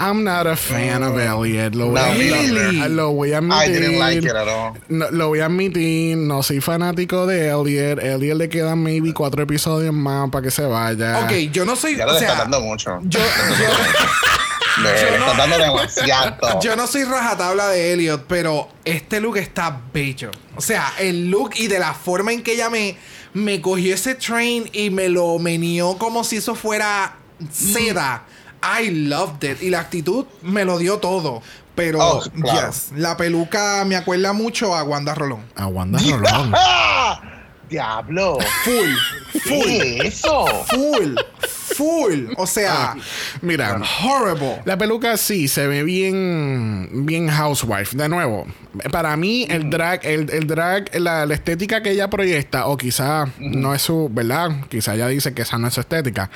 I'm not a fan of Elliot. Lo voy, No, a, me Really? lo voy a admitir. I didn't like it at all. No, lo voy a admitir, no soy fanático de Elliot. Elliot le quedan maybe cuatro episodios más para que se vaya. Ok, yo no soy. Ya lo o sea, está dando mucho. yo, yo, no- está dando demasiado. Yo no soy rajatabla de Elliot, pero este look está bello. O sea, el look y de la forma en que ella me, me cogió ese train y me lo meneó como si eso fuera seda. I loved it. Y la actitud me lo dio todo. Pero, Oh, claro. yes, la peluca me acuerda mucho a Wanda Rolón. A Wanda Rolón. ¡Ah! ¡Diablo! Full, ¿Qué es eso? full, full. O sea, Mira, horrible. La peluca sí se ve bien, bien housewife. De nuevo, para mí el drag, el, el drag, la, la estética que ella proyecta, o quizá no es su, ¿verdad? Quizá ella dice que esa no es su estética.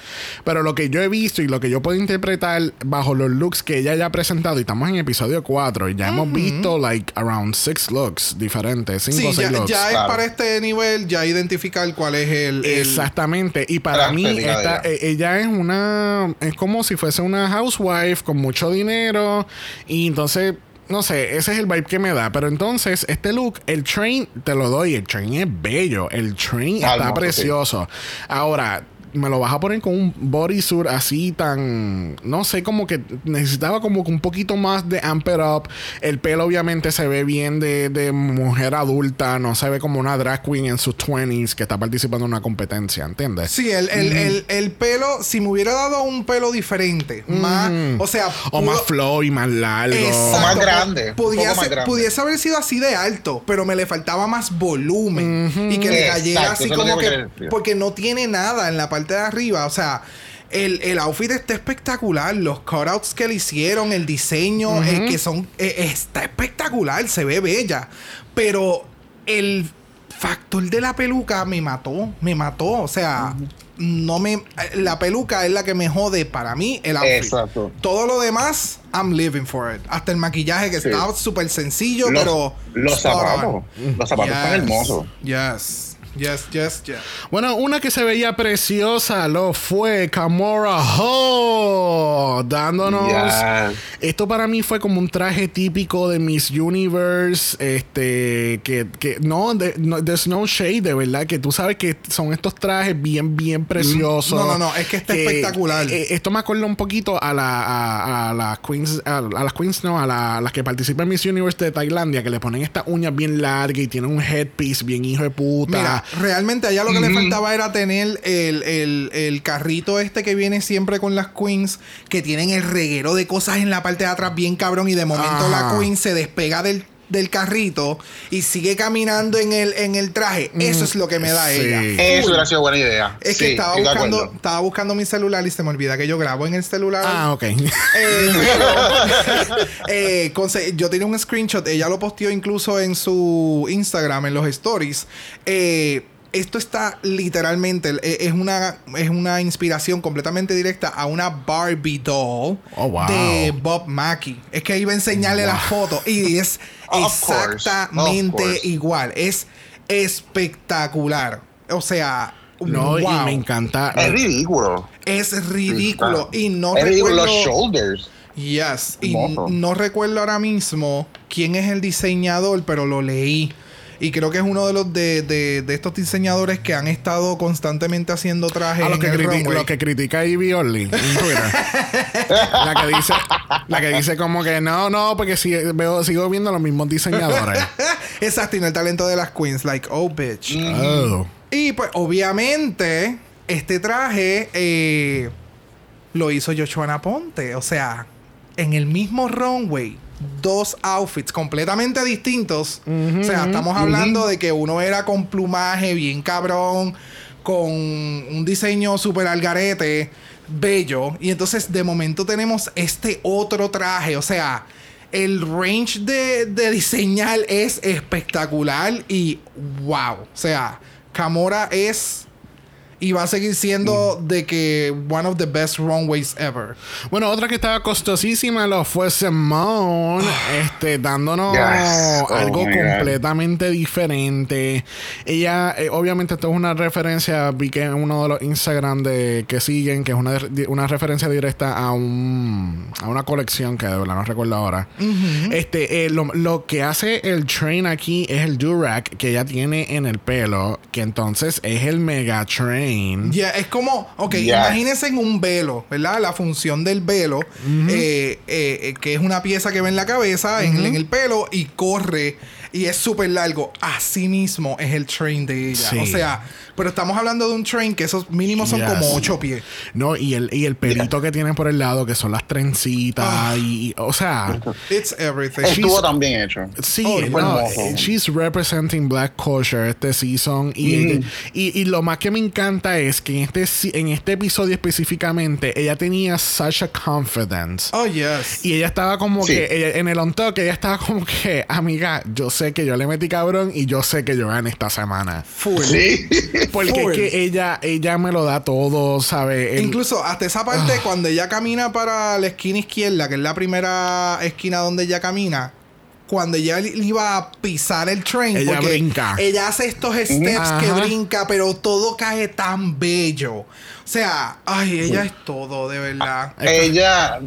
Pero lo que yo he visto y lo que yo puedo interpretar bajo los looks que ella ya ha presentado, y estamos en episodio 4, y ya hemos visto like around six looks diferentes, cinco Sí, o seis ya, looks. ya es Claro. para este nivel, ya identificar cuál es el. el- Exactamente. Y para La mí, esta- ella. eh, ella es una. Es como si fuese una housewife con mucho dinero. Y entonces. No sé, ese es el vibe que me da. Pero entonces, este look, el train, te lo doy. El train es bello. El train está precioso. Ahora, me lo vas a poner con un bodysuit así tan. No sé, como que necesitaba como que un poquito más de amp it up. El pelo, obviamente, se ve bien de, de mujer adulta. No se ve como una drag queen en sus 20s que está participando en una competencia, ¿entiendes? Sí, el, el, el, el pelo, si me hubiera dado un pelo diferente, más, o sea, O más flow y más largo. Exacto, O más grande, un poco Pudiese, más grande. pudiese haber sido así de alto, pero me le faltaba más volumen y que le cayera así como que que, porque no tiene nada en la parte de arriba, o sea. El, el outfit está espectacular. Los cutouts que le hicieron, el diseño, eh, que son. eh, está espectacular, se ve bella. Pero el factor de la peluca me mató. Me mató. O sea, no me. La peluca es la que me jode para mí el outfit. Exacto. Todo lo demás, I'm living for it. Hasta el maquillaje que Sí. está súper sencillo, Los, pero. los on. zapatos. Los zapatos están Yes. hermosos. Yes. Yes, yes, yes. Bueno, una que se veía preciosa lo fue Camora Ho, dándonos. Yes. Esto para mí fue como un traje típico de Miss Universe. Este, que, que no, de, no, there's no shade, de verdad, que tú sabes que son estos trajes bien, bien preciosos. No, no, no, es que está espectacular. eh, esto me acuerda un poquito a, la, a, a las queens, a, a las queens, no, a, la- a las que participan en Miss Universe de Tailandia, que le ponen estas uñas bien largas y tienen un headpiece bien hijo de puta. Mira, realmente allá lo que le faltaba era tener el, el- el carrito este que viene siempre con las queens, que tienen el reguero de cosas en la parte de atrás bien cabrón y de momento Ajá. la queen se despega del, del carrito y sigue caminando en el, en el traje. Eso es lo que me da sí. ella. Eso hubiera sido buena idea. Es Sí, que estaba buscando, estaba buscando mi celular y se me olvida que yo grabo en el celular. Ah, ok. Eh, eh, yo tenía un screenshot, ella lo posteó incluso en su Instagram, en los stories. Eh, esto está literalmente, eh, es una, es una inspiración completamente directa a una Barbie doll Oh, wow. de Bob Mackie. Es que iba a enseñarle la foto y es exactamente igual. Es espectacular. O sea, No, y me encanta. Es ridículo. Es ridículo. Y no es ridículo recuerdo- los shoulders. Yes. Y no recuerdo ahora mismo quién es el diseñador, pero lo leí. Y creo que es uno de los de, de- de estos diseñadores que han estado constantemente haciendo trajes A lo en que, el criti- runway. que critica a Ivy Orly en Twitter. la que dice, la que dice como que no, no, porque si, veo, sigo viendo los mismos diseñadores. Exacto, y no el talento de las queens. Like, oh, bitch. Oh. Y pues, obviamente, este traje eh, lo hizo Joshua Ponte. O sea, en el mismo runway, dos outfits completamente distintos. o sea, estamos hablando de que uno era con plumaje bien cabrón, con un diseño súper algarete, bello. Y entonces, de momento, tenemos este otro traje. O sea. el range de, de diseñar es espectacular y wow. O sea, Camora es y va a seguir siendo Mm. de que one of the best runways ever. Bueno, otra que estaba costosísima lo fue Simone, este, dándonos Yes. Oh algo God. completamente diferente. Ella, eh, obviamente, esto es una referencia, vi que en uno de los Instagram de que siguen, que es una, una referencia directa a un a una colección que de verdad no recuerdo ahora. Este, eh, lo, lo que hace el train aquí es el Durac que ella tiene en el pelo, que entonces es el Mega Train. Ya, es como, ok, imagínense en un velo, ¿verdad? La función del velo, eh, eh, eh, que es una pieza que va en la cabeza, en, en el pelo, y corre, y es súper largo. Así mismo es el train de ella. Sí. O sea, pero estamos hablando de un train que esos mínimos son Yes. como 8 pies. No, y el, y el pelito que tienen por el lado, que son las trencitas, Ah. y, y- o sea, It's everything. Estuvo tan bien hecho. sí, Oh, no, eh, she's representing black culture este season. Y, y, y lo más que me encanta es que en este, en este episodio específicamente, ella tenía such a confidence. Oh, yes. Y ella estaba como Sí. que, ella- en el on talk, ella estaba como que, amiga, yo sé que yo le metí cabrón y yo sé que yo gané esta semana. Full. Sí. Porque Full. es que ella, ella me lo da todo, ¿sabes? El- Incluso hasta esa Ah. parte, cuando ella camina para la esquina izquierda, que es la primera esquina donde ella camina, cuando ella iba a pisar el train, Ella porque brinca. ella hace estos steps que brinca, pero todo cae tan bello. O sea, ay, ella es todo, de verdad. Ella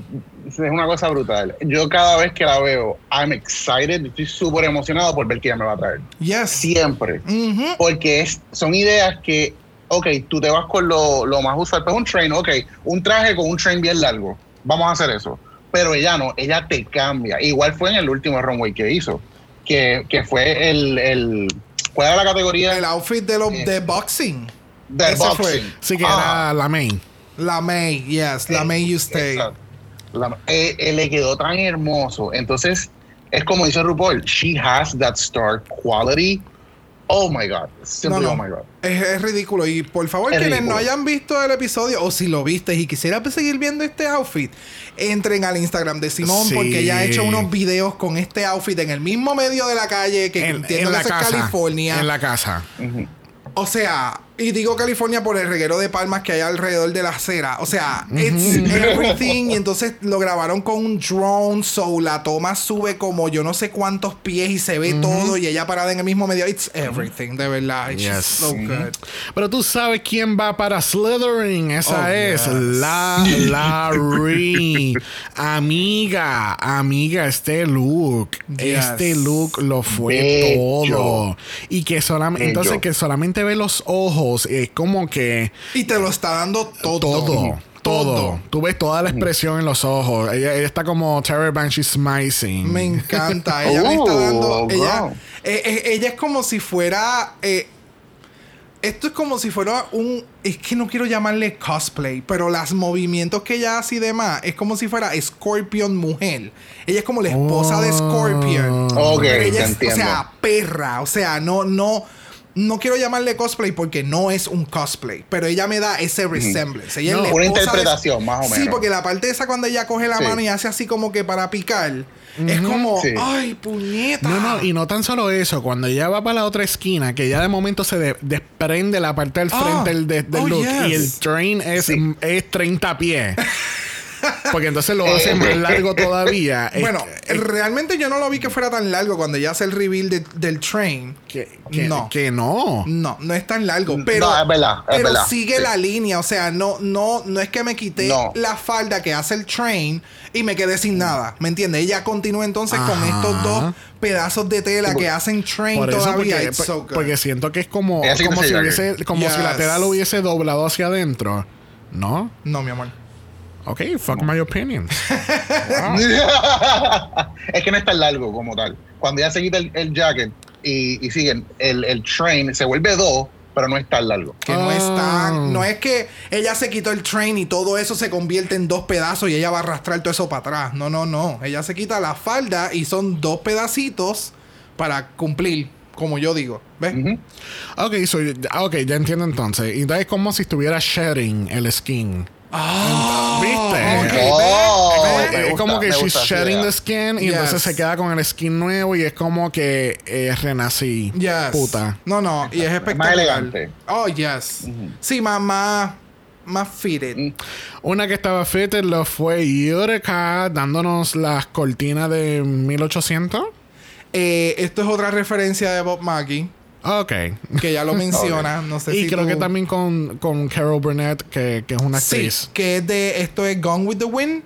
es una cosa brutal. Yo cada vez que la veo, I'm excited, estoy súper emocionado por ver qué ella me va a traer. Yes. Siempre. Ujú. Porque es, son ideas que, ok, tú te vas con lo, lo más usual, pues un train, ok, un traje con un train bien largo, vamos a hacer eso. Pero ella no, ella te cambia. Igual fue en el último runway que hizo, que, que fue el, el, ¿cuál era la categoría? El outfit de, los Sí. de boxing. Ese fue. boxing. sí que Ah, era la main. La May, yes. La Eh, May You Stay. exacto. La- eh, eh, le quedó tan hermoso. Entonces, es como dice RuPaul, she has that star quality. Oh my God. Simply No, no. oh my God. Es, es ridículo. Y por favor, Es quienes no ridículo. hayan visto el episodio, o si lo viste y quisiera seguir viendo este outfit, entren al Instagram de Simón, Sí. porque ella ha hecho unos videos con este outfit en el mismo medio de la calle que En, entiendo en la que eso es casa. California. En la casa. Ujú. O sea, y digo California por el reguero de palmas que hay alrededor de la acera. O sea, it's everything. Y entonces lo grabaron con un drone. So la toma sube como yo no sé cuántos pies y se ve todo. Y ella parada en el mismo medio. It's everything, de verdad. It's Yes. so good. Pero tú sabes quién va para Slytherin. Esa Oh, es yes. la Larry. amiga, amiga, este look. Yes. Este look lo fue Bello. todo. Y que solamente, entonces que solamente ve los ojos. Es como que Y te lo está dando todo. todo. Todo. Tú ves toda la expresión en los ojos. Ella, ella está como Terry Banshee smiling. Me encanta. Ella le está Oh, dando. Ella, wow. eh, eh, ella es como si fuera. eh, esto es como si fuera un. Es que no quiero llamarle cosplay, pero los movimientos que ella hace y demás es como si fuera Scorpion mujer. Ella es como la esposa de Scorpion. Ok, Pero te ella es, o sea, perra. O sea, no, no. No quiero llamarle cosplay porque no es un cosplay, pero ella me da ese resemblance. Ella es No, una de- interpretación, más o Sí, menos. porque la parte esa cuando ella coge la Sí. mano y hace así como que para picar, es como, Sí. ay, puñeta. No, no, y no tan solo eso, cuando ella va para la otra esquina, que ya de momento se de- desprende la parte del Ah, frente del, de- del oh, look yes. y el train es, Sí. es 30 pies. Porque entonces lo hace más largo todavía. Es- Bueno, es- realmente yo no lo vi que fuera tan largo cuando ella hace el reveal de- del train. que, que- no. que no. No, no es tan largo, pero, No, es verdad, es pero verdad. sigue Sí. la línea, o sea, no, no, no es que me quité No. la falda que hace el train y me quedé sin nada, ¿me entiendes? Ella continúa entonces con estos dos pedazos de tela Sí, que hacen train Por eso, todavía. porque, It's so good. porque siento que es como, como, si, hubiese, como si la tela lo hubiese doblado hacia adentro. ¿No? No, mi amor. Ok, fuck my opinion. es que no es tan largo como tal. Cuando ya se quita el, el jacket y, y siguen, el, el train se vuelve dos, pero no es tan largo. Que no es Ah. tan. No es que ella se quitó el train y todo eso se convierte en dos pedazos y ella va a arrastrar todo eso para atrás. No, no, no. Ella se quita la falda y son dos pedacitos para cumplir, como yo digo. ¿Ves? Ujú. ok, so, ah, ok, ya entiendo entonces. Entonces es como si estuviera shedding el skin. Ah, ¿Viste? Oh, Eh, me es gusta, como que she's shedding the skin y Yes. entonces se queda con el skin nuevo y es como que eh, renací. Yes. Puta. No, no, y es espectacular. elegante. Oh, yes. Sí, más, más, más fitted. Mm. Una que estaba fitted lo fue Yurika dándonos las cortinas de 1800. Eh, esto es otra referencia de Bob Mackie, Ok. que ya lo menciona. No sé y si creo tú- que también con, con Carol Burnett, que, que es una Sí, actriz. que es de. Esto es Gone with the Wind.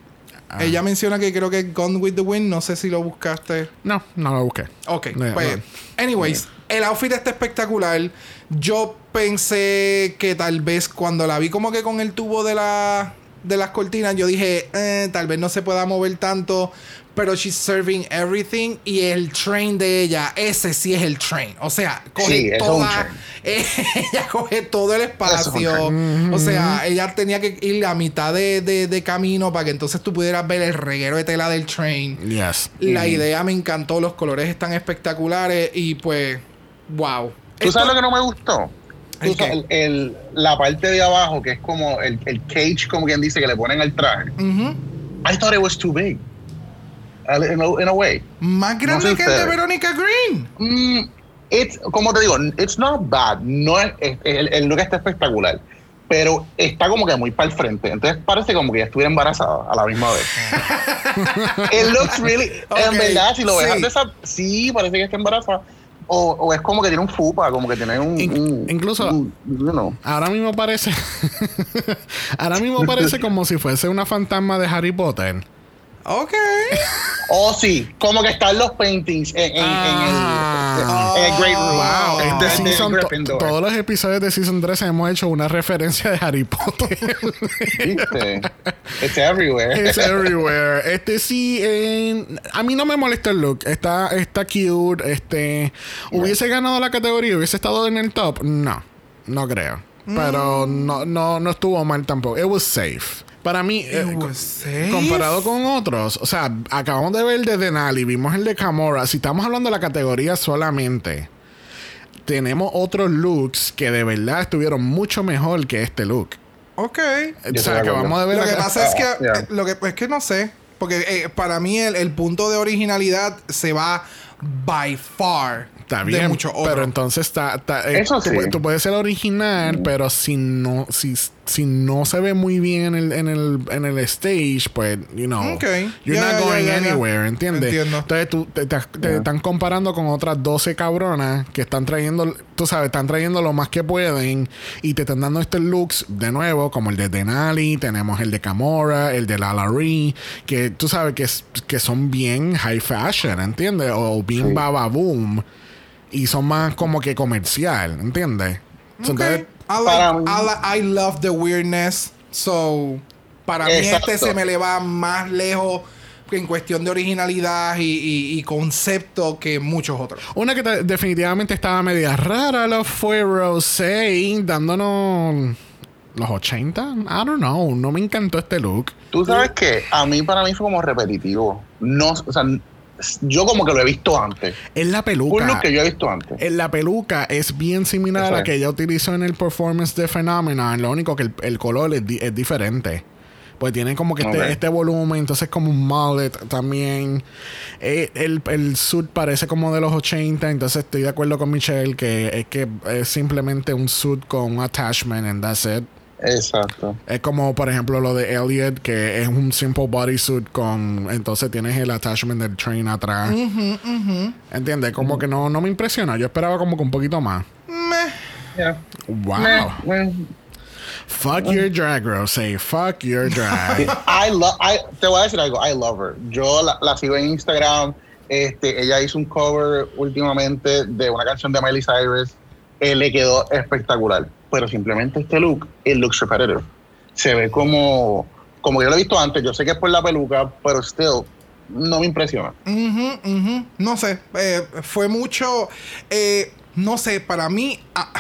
Ah. Ella menciona que creo que es Gone with the Wind. No sé si lo buscaste. No, no lo busqué. Ok, No, pues, no. anyways, el outfit está espectacular. Yo pensé que tal vez cuando la vi como que con el tubo de la de las cortinas, yo dije, eh, tal vez no se pueda mover tanto, pero she's serving everything y el train de ella, ese sí es el train. O sea, coge Sí, toda, ella coge todo el espacio. es O sea, ella tenía que ir a mitad de, de- de camino para que entonces tú pudieras ver el reguero de tela del train. Yes. La idea me encantó, los colores están espectaculares y pues, wow. ¿Tú sabes lo que no me gustó? ¿El Tú el- el- la parte de abajo, que es como el, el cage, como quien dice, que le ponen al traje. Ujú. I thought it was too big. Uh, In a, in a way. Más grande sé que el de. Verónica Green. Mm, it's, como te digo, it's not bad. No es, es- el, look está espectacular. Pero está como que muy para el frente. Entonces parece como que ya estuviera embarazada a la misma vez. It looks really. Ok, en verdad, si lo ves sí. esa. Sí, parece que está embarazada. O, o es como que tiene un fupa, como que tiene un. In- un- incluso- un- you know. Ahora mismo parece. Ahora mismo parece como si fuese una fantasma de Harry Potter. Ok. Oh, sí, como que están los paintings en, en- Ah. en el, en el Great Room. Wow, este de- de season, todos los episodios de Season 3 hemos hecho una referencia de Harry Potter. ¿Viste? It's everywhere. It's everywhere. Este sí, eh, a mí no me molesta el look. Está, está cute. Este, hubiese ganado la categoría, hubiese estado en el top. No, no creo. Pero no, no, no estuvo mal tampoco. It was safe. Para mí, eh, comparado con otros, o sea, acabamos de ver el de Denali, vimos el de Camora. Si estamos hablando de la categoría solamente, tenemos otros looks que de verdad estuvieron mucho mejor que este look. Ok. O estoy de sea, acabamos de ver Lo que pasa es que, Ah, yeah. eh, lo que es que no sé, porque eh, para mí el, el punto de originalidad se va by far Está de bien, mucho pero entonces está, está- eh, Eso tú, sí. pu- tú puedes ser original, pero si no, si, si no se ve muy bien en el, en el, en el stage, pues, you know, you're not going anywhere, ¿entiendes? Entiendo. Entonces tú te, te- te están comparando con otras 12 cabronas que están trayendo, tú sabes, están trayendo lo más que pueden y te están dando estos looks de nuevo, como el de Denali, tenemos el de Camora, el de Lala Ree, que tú sabes que, es- que son bien high fashion, ¿entiendes? O bien Sí. baba boom y son más como que comercial, ¿entiendes? So, Ok. entonces, I, like- love the weirdness. So, para mí este se me le va más lejos en cuestión de originalidad y, y- y concepto que muchos otros. una que definitivamente estaba media rara lo fue Rosé dándonos los 80. I don't know, no me encantó este look. Tú sabes que a mí, para mí, fue como repetitivo. No, o sea, yo como que lo he visto antes. Es la Un peluca. look que yo he visto antes. En la peluca es bien similar a la es. que ella utilizó en el performance de Phenomenon. Lo único que el, el color es, di- es diferente. Pues tiene como que este, este volumen, entonces como un mullet también. Eh, el, el suit parece como de los 80, entonces estoy de acuerdo con Michelle que es que es simplemente un suit con un attachment and that's it. Exacto. Es como, por ejemplo, lo de Elliot, que es un simple bodysuit con. Entonces tienes el attachment del train atrás. ¿Entiendes? Como que no, no me impresiona. Yo esperaba como que un poquito más. Meh. Yeah. Wow. Meh, Fuck your drag, Rose. Fuck your drag. I love, I, te voy a decir algo, I love her. Yo la, la sigo en Instagram. Este, ella hizo un cover últimamente de una canción de Miley Cyrus. Eh, le quedó espectacular. Pero simplemente este look, it looks repetitive. Se ve como, como yo lo he visto antes. Yo sé que es por la peluca, pero still, no me impresiona. No sé, eh, fue mucho, eh, no sé, para mí ah,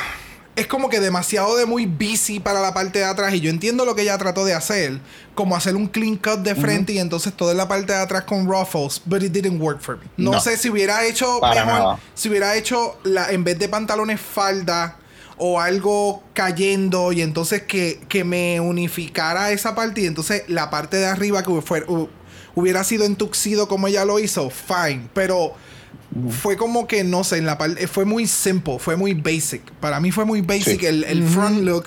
es como que demasiado de muy busy para la parte de atrás y yo entiendo lo que ella trató de hacer, como hacer un clean cut de frente y entonces todo en la parte de atrás con ruffles, but it didn't work for me. No, No. sé si hubiera hecho mejor, si hubiera hecho la en vez de pantalones falda o algo cayendo y entonces que, que me unificara esa parte y entonces la parte de arriba que fue, hu- hubiera sido entuxido como ella lo hizo, fine. Pero fue como que, no sé, en la parte, fue muy simple, fue muy basic. Para mí fue muy basic Sí. el, el front look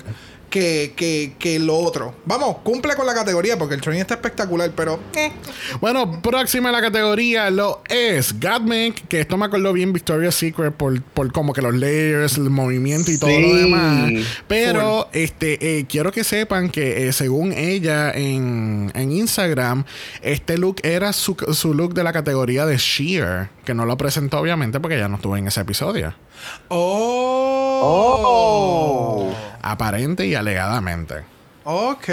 que, que, que lo otro. Vamos, cumple con la categoría porque el train está espectacular, pero... eh. Bueno, próxima a la categoría lo es Godmik, que esto me acordó bien Victoria's Secret por, por como que los layers, el movimiento y todo lo demás. Pero este eh, quiero que sepan que eh, según ella en, en Instagram, este look era su, su look de la categoría de Sheer, que no lo presentó obviamente porque ya no estuvo en ese episodio. Oh. Oh. Aparente y alegadamente. Ok.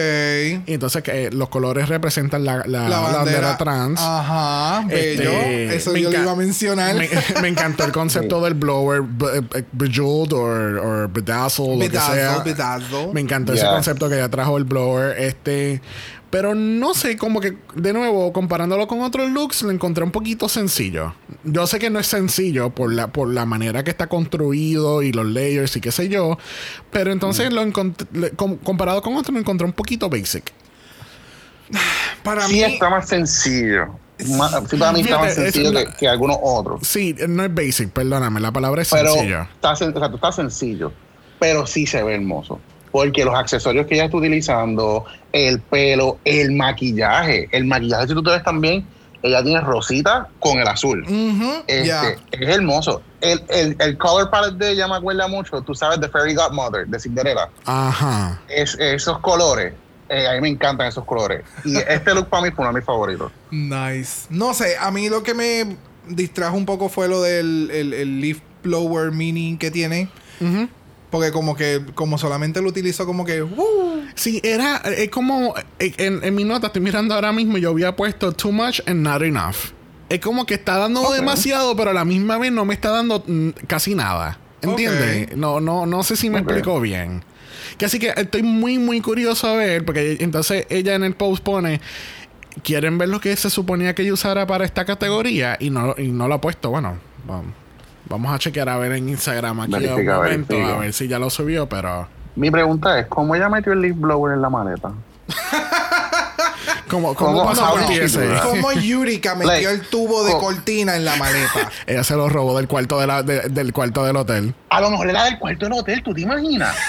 Y entonces que los colores representan la, la- La la bandera, trans. Ajá, bello. Este, Eso me yo lo iba a mencionar. Me, me encantó el concepto del blower, be- be- bejeweled or, or bedazzled, lo que Bedazzle, sea. bedazzle. Me encantó ese concepto que ya trajo el blower. Este, pero no sé, como que de nuevo, comparándolo con otros looks, lo encontré un poquito sencillo. Yo sé que no es sencillo por la, por la manera que está construido y los layers y qué sé yo. Pero entonces lo encontré, comparado con otros, lo encontré un poquito basic. Para Sí mí, está más sencillo. Sí, para mí está más es sencillo que, que algunos otros. Sí, no es basic, perdóname, la palabra es Pero sencillo. está, sen- o sea, está sencillo. Pero sí se ve hermoso. Porque los accesorios que ella está utilizando, el pelo, el maquillaje. El maquillaje, si tú te ves también, ella tiene rosita con el azul. Este. Es hermoso. El, el, el color palette de ella me acuerda mucho, tú sabes, de Fairy Godmother, de Cinderella. Ajá. Es, esos colores, eh, a mí me encantan esos colores. Y este look para mí fue uno de mis favoritos. Nice. No sé, a mí lo que me distrajo un poco fue lo del el, el leaf blower mini que tiene. Ujú. Porque como que, como solamente lo utilizo como que... ¡uh! Sí, era es como en, en mi nota estoy mirando ahora mismo yo había puesto too much and not enough. Es como que está dando demasiado, pero a la misma vez no me está dando mm, casi nada. ¿Entiendes? No, no, no sé si me Ok. explico bien. Que así que estoy muy, muy curioso a ver, porque entonces ella en el post pone. ¿Quieren ver lo que se suponía que ella usara para esta categoría? Y no, y no lo ha puesto. Bueno, vamos, vamos a chequear a ver en Instagram aquí Verifica, un momento, verifica. a ver si ya lo subió, pero. Mi pregunta es, ¿cómo ella metió el leaf blower en la maleta? ¿Cómo, cómo ¿Cómo? No, no. Como Yurika metió Like, el tubo de oh. cortina en la maleta. Ella se lo robó del cuarto de la, de- del cuarto del hotel. A lo mejor era del cuarto del hotel, ¿tú te imaginas?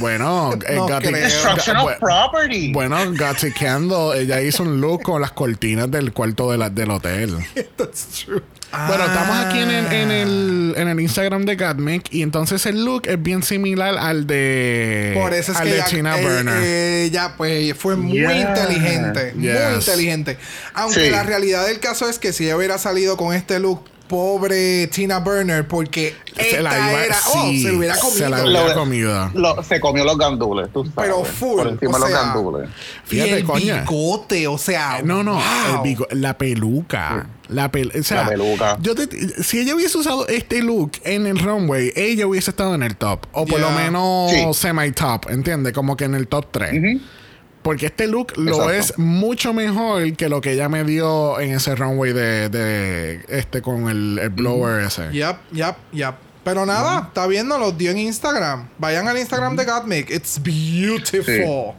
Bueno, eh, No Gatti- creo. Destruction of property. Bueno, Gatsy Candle, ella hizo un look con las cortinas del cuarto de la- del hotel. That's true. Bueno, estamos aquí en el, en el, en el Instagram de Gatmic y entonces el look es bien similar al de, Por eso es al que de ella, Tina eh, Burner. ella, pues fue muy Yeah. inteligente. Muy inteligente. Aunque Sí. la realidad del caso es que si ella hubiera salido con este look, pobre Tina Burner, porque se la iba, era. oh, se hubiera se comido. la hubiera Lo- comido. Lo- se comió los gandules, tú sabes. Pero full, Por encima o de los sea, gandules. y Fíjate, el coña. bigote, o sea. No, no, wow. el bigo- la peluca. La, pel- o sea, La peluca. Yo te- si ella hubiese usado este look en el runway, ella hubiese estado en el top. O por Yeah. lo menos Sí. semi-top, ¿entiendes? Como que en el top 3. Ujú. Porque este look lo es mucho mejor que lo que ella me dio en ese runway de, de este con el, el blower ese. Yep, yep, yep. Pero nada, está viendo, los dio en Instagram. Vayan al Instagram de Gottmik. It's beautiful.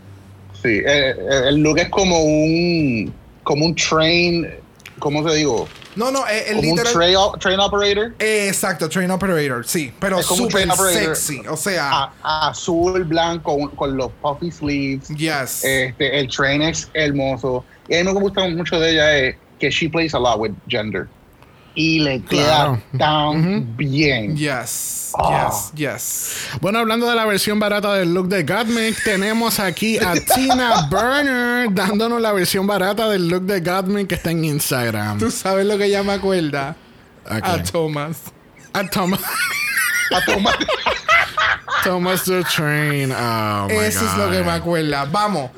Sí, eh, eh, el look es como un como un train, ¿cómo se digo? No, no, eh, el un literal. train, train operator. Eh, Exacto, train operator, sí. Pero Es como un súper sexy. O sea, A- azul, blanco, con los puffy sleeves. yes. Este, el train es hermoso. Y a mí me gusta mucho de ella es que she plays a lot with gender. Y le Claro. queda tan bien. yes. Ah. Yes. Yes. Bueno, hablando de la versión barata del look de Gottmik, tenemos aquí a Tina Burner dándonos la versión barata del look de Gottmik que está en Instagram. Tú sabes lo que ella me acuerda. ¿A? Thomas. A Thomas. A tomar- Thomas the Train. Oh, my Eso es lo que me acuerda. Vamos.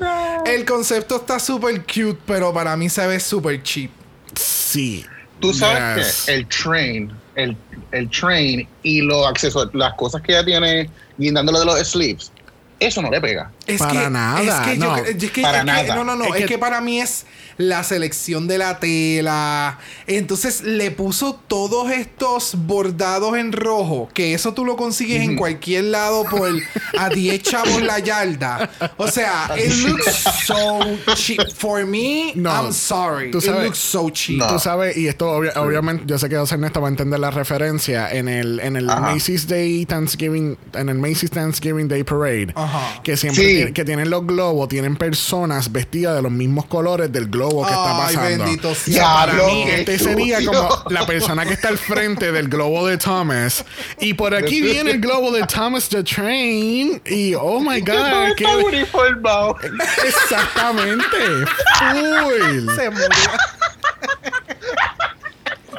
El concepto está súper cute, pero para mí se ve súper cheap. Sí. Tú sabes Yes. que el train, el, el train y los accesorios, las cosas que ella tiene guindándolo de los sleeves, eso no le pega. Es Para que, nada, Es que yo no, cre- es que- para es que- nada. no, no, no. Es Es, que- que, para mí es la selección de la tela. Entonces le puso todos estos bordados en rojo, que eso tú lo consigues en cualquier lado por a 10 chavos la yarda. O sea, it looks so cheap. For me, No, I'm sorry. tú It sabes- looks so cheap. No. Tú sabes, y esto obvia- obviamente, yo sé que José Ernesto va a entender la referencia en el, en el Ajá. Macy's Day Thanksgiving, en el Macy's Thanksgiving Day Parade, Ajá. que siempre Sí. tiene- que tienen los globos, tienen personas vestidas de los mismos colores del globo que está Ay, pasando. bendito sea. Ya, Para Diablo, mí, qué este sería como la persona que está al frente del globo de Thomas. Y por aquí viene el globo de Thomas the Train. Y oh my god, qué Está uniformado. exactamente. Full. Se murió.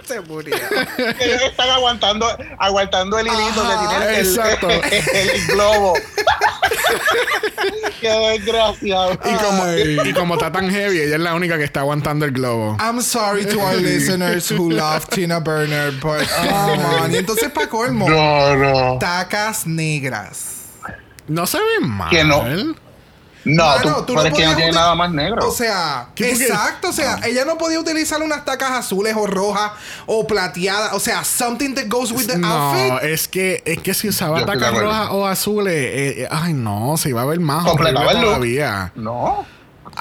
Se murió. Ellos están aguantando, aguantando el hilito Ajá, el, exacto. el, el globo. Qué desgraciado. Y como, y como está tan heavy, ella es la única que está aguantando el globo. I'm sorry to our listeners who love Tina Burner, but come on. Y entonces, para colmo, No, no. tacas negras. No se ve mal. Que no. No, Mano, tú, tú pero es que no tiene nada más negro. O sea, exacto. O sea, ella no podía utilizar unas tacas azules o rojas o plateadas. O sea, something that goes with the No, outfit. es que es que si usaba Yo tacas rojas o azules, eh, eh, ay no, se iba a ver más completaba el look. todavía. No.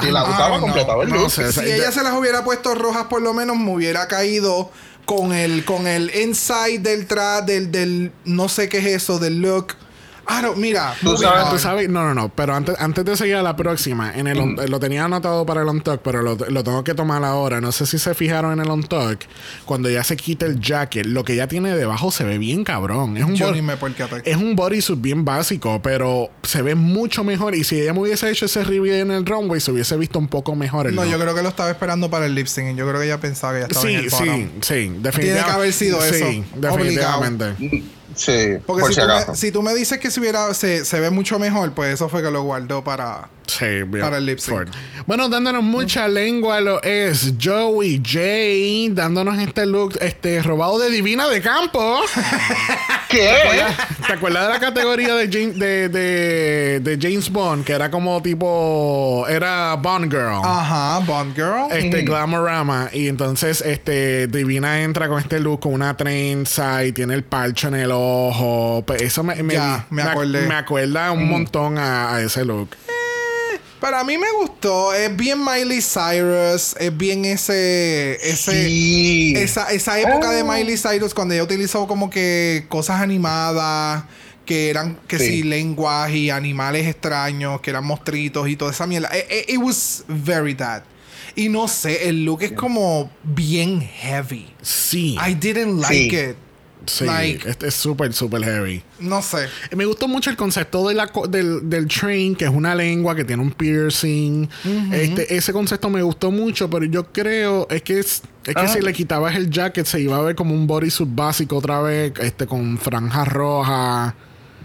Si la no, usaba, no, completaba el no look. sé. Si ella se las hubiera puesto rojas, por lo menos me hubiera caído con el, con el inside del tra del, del no sé qué es eso, del look. Ah, no, mira. Tú sabes-. Tú sabes, no, no, no, pero antes, antes de seguir a la próxima, en el on- lo tenía anotado para el on talk, pero lo, lo tengo que tomar ahora. No sé si se fijaron en el on talk, cuando ya se quita el jacket, lo que ella tiene debajo se ve bien cabrón. Es un, Yo ni me es un bodysuit bien básico, pero se ve mucho mejor. Y si ella me hubiese hecho ese reveal en el runway, se hubiese visto un poco mejor el No, look. yo creo que lo estaba esperando para el lip sync. Yo creo que ella pensaba que ya estaba en Sí, el sí, bottom. sí, definitivamente. Tiene que haber sido eso, Sí, definitivamente. Sí, Porque por si, si tú me, si tú me dices que se, hubiera, se, se ve mucho mejor, pues eso fue que lo guardó para... Sí, bien. Para el lip sync. Bueno, dándonos mucha lengua lo es Joey J, dándonos este look este robado de Divina de Campo. ¿Qué? ¿Te acuerdas de la categoría de, de, de, de James Bond? Que era como tipo. Era Bond Girl. Ajá, Bond Girl. Este Glamorama. Y entonces, este, Divina entra con este look, con una trenza y tiene el parcho en el ojo. Pues eso me, me, Ya, me acordé. me acuerda un montón a, a ese look. Para mí me gustó. Es bien Miley Cyrus. Es bien ese... ese Sí. esa, esa época de Oh. Miley Cyrus cuando ella utilizó como que cosas animadas que eran que sí, Sí. lenguas y animales extraños que eran monstruitos y toda esa mierda it, it- it was very that y no sé el look es como bien heavy Sí. I didn't like Sí. it sí. like- este es súper, súper heavy. no sé Me gustó mucho el concepto de la co- del, del train, que es una lengua que tiene un piercing. este, ese concepto me gustó mucho, pero yo creo es que es, es que Ah. si le quitabas el jacket se iba a ver como un bodysuit básico otra vez, este con franjas rojas.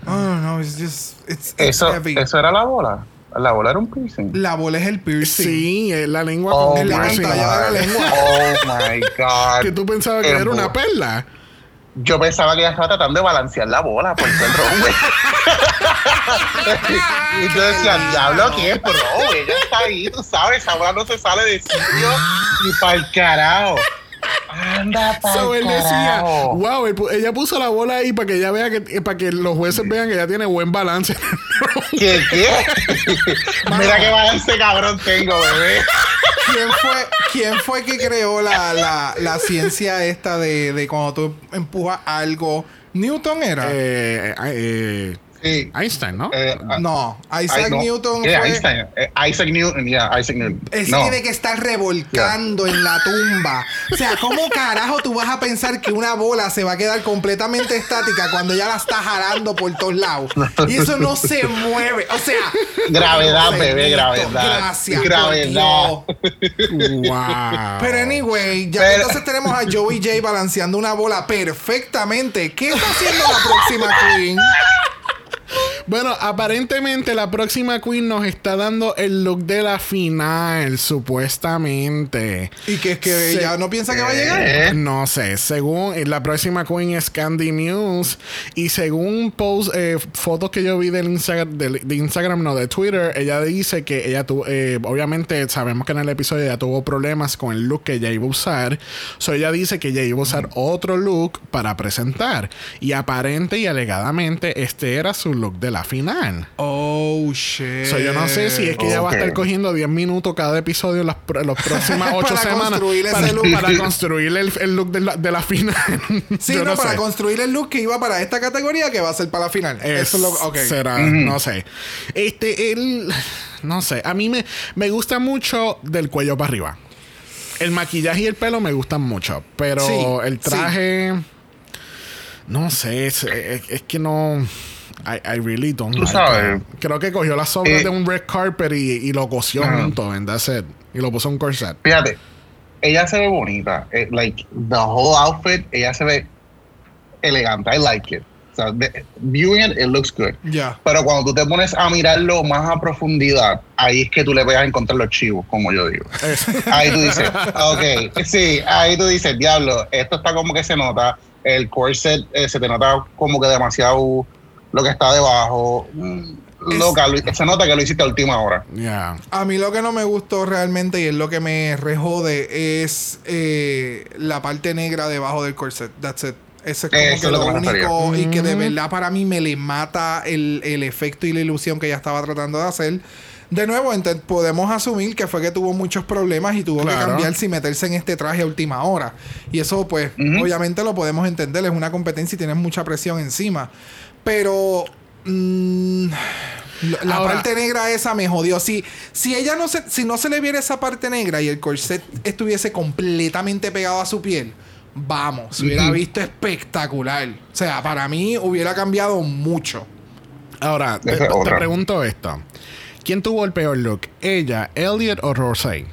Don't know it's just it's, it's Eso, heavy eso era la bola. La bola era un piercing. la bola es el piercing Sí, es la lengua Oh con En la my piercing. pantalla de la God. lengua. Oh my God. Que tú pensabas que era una perla. Yo pensaba que ella estaba tratando de balancear la bola por el runway. y yo decía, diablo, ¿qué, bro? Ella está ahí, tú sabes, esa bola no se sale de sitio ni para el carajo. Anda So, él decía, carajo. wow, él ella puso la bola ahí para que ella vea que, para que los jueces vean que ella tiene buen balance. ¿Qué, qué? Mira qué balance cabrón tengo, bebé. ¿Quién fue, ¿Quién fue que creó la, la, la ciencia esta de, de cuando tú empujas algo? ¿Newton era? Eh, eh, Sí. Einstein, ¿no? Eh, ah, no, Isaac no. Newton Eh, fue... Einstein. Eh, Isaac Newton, yeah, Isaac Newton. Él No. tiene que estar revolcando en la tumba. O sea, ¿cómo carajo tú vas a pensar que una bola se va a quedar completamente estática cuando ya la está jalando por todos lados? Y eso no se mueve. O sea, Gravedad, bebé, gravedad. Gracias. Gravedad. Wow. Pero anyway, ya Pero- que entonces tenemos a Joey J balanceando una bola perfectamente. ¿Qué está haciendo la próxima Queen? Bueno, aparentemente la próxima Queen nos está dando el look de la final, supuestamente. ¿Y que es que Se- ella no piensa que va a llegar? Eh, No sé, según eh, la próxima Queen es Candy Muse y según post, eh, fotos que yo vi del Instagram, del- de Instagram, no de Twitter, ella dice que ella tuvo, eh, obviamente sabemos que en el episodio ella tuvo problemas con el look que ella iba a usar, so ella dice que ella iba a usar otro look para presentar y aparente y alegadamente este era su look de la final. Oh, shit. So, yo no sé si es que ella va a estar cogiendo 10 minutos cada episodio en las, las próximas 8 Para semanas construir ese para, look. para construir el, el look de la, de la final. Sí, no, para sé. construir el look que iba para esta categoría que va a ser para la final. Es- Eso es lo ok. Será, no sé. Este, el. No sé. A mí me, me gusta mucho del cuello para arriba. El maquillaje y el pelo me gustan mucho. Pero Sí, el traje. No sé. Es, es- es que no. I, I really don't Tú like sabes. it. Creo que cogió las sobras Eh, de un red carpet y, y lo cosió junto, and that's it. Y lo puso un corset. Fíjate, ella se ve bonita. eh, like, the whole outfit, ella se ve elegante. I like it. O sea, de- viewing it, it looks good. Ya. Pero cuando tú te pones a mirarlo más a profundidad, ahí es que tú le vas a encontrar los chivos, como yo digo. Ahí tú dices, ok, sí, ahí tú dices, diablo, esto está como que se nota, el corset eh, se te nota como que demasiado lo que está debajo. Mm, Es- Loca, lo- se nota que lo hiciste a última hora. yeah. A mí lo que no me gustó realmente y es lo que me rejode es eh, la parte negra debajo del corset. That's it. Ese es como Eso que es lo lo que me único y que de Ujú. verdad para mí me le mata el, el efecto y la ilusión que ella estaba tratando de hacer. De nuevo, podemos asumir que fue que tuvo muchos problemas y tuvo que Claro. cambiarse y meterse en este traje a última hora. Y eso, pues, obviamente lo podemos entender. Es una competencia y tienes mucha presión encima. Pero. mm, la- Ahora- parte negra esa me jodió. Si, si ella no se, si no se le viera esa parte negra y el corset estuviese completamente pegado a su piel, vamos, se hubiera visto espectacular. O sea, para mí hubiera cambiado mucho. Ahora, te, pregunto esto. ¿Quién tuvo el peor look? ¿Ella, Elliot o Rosé?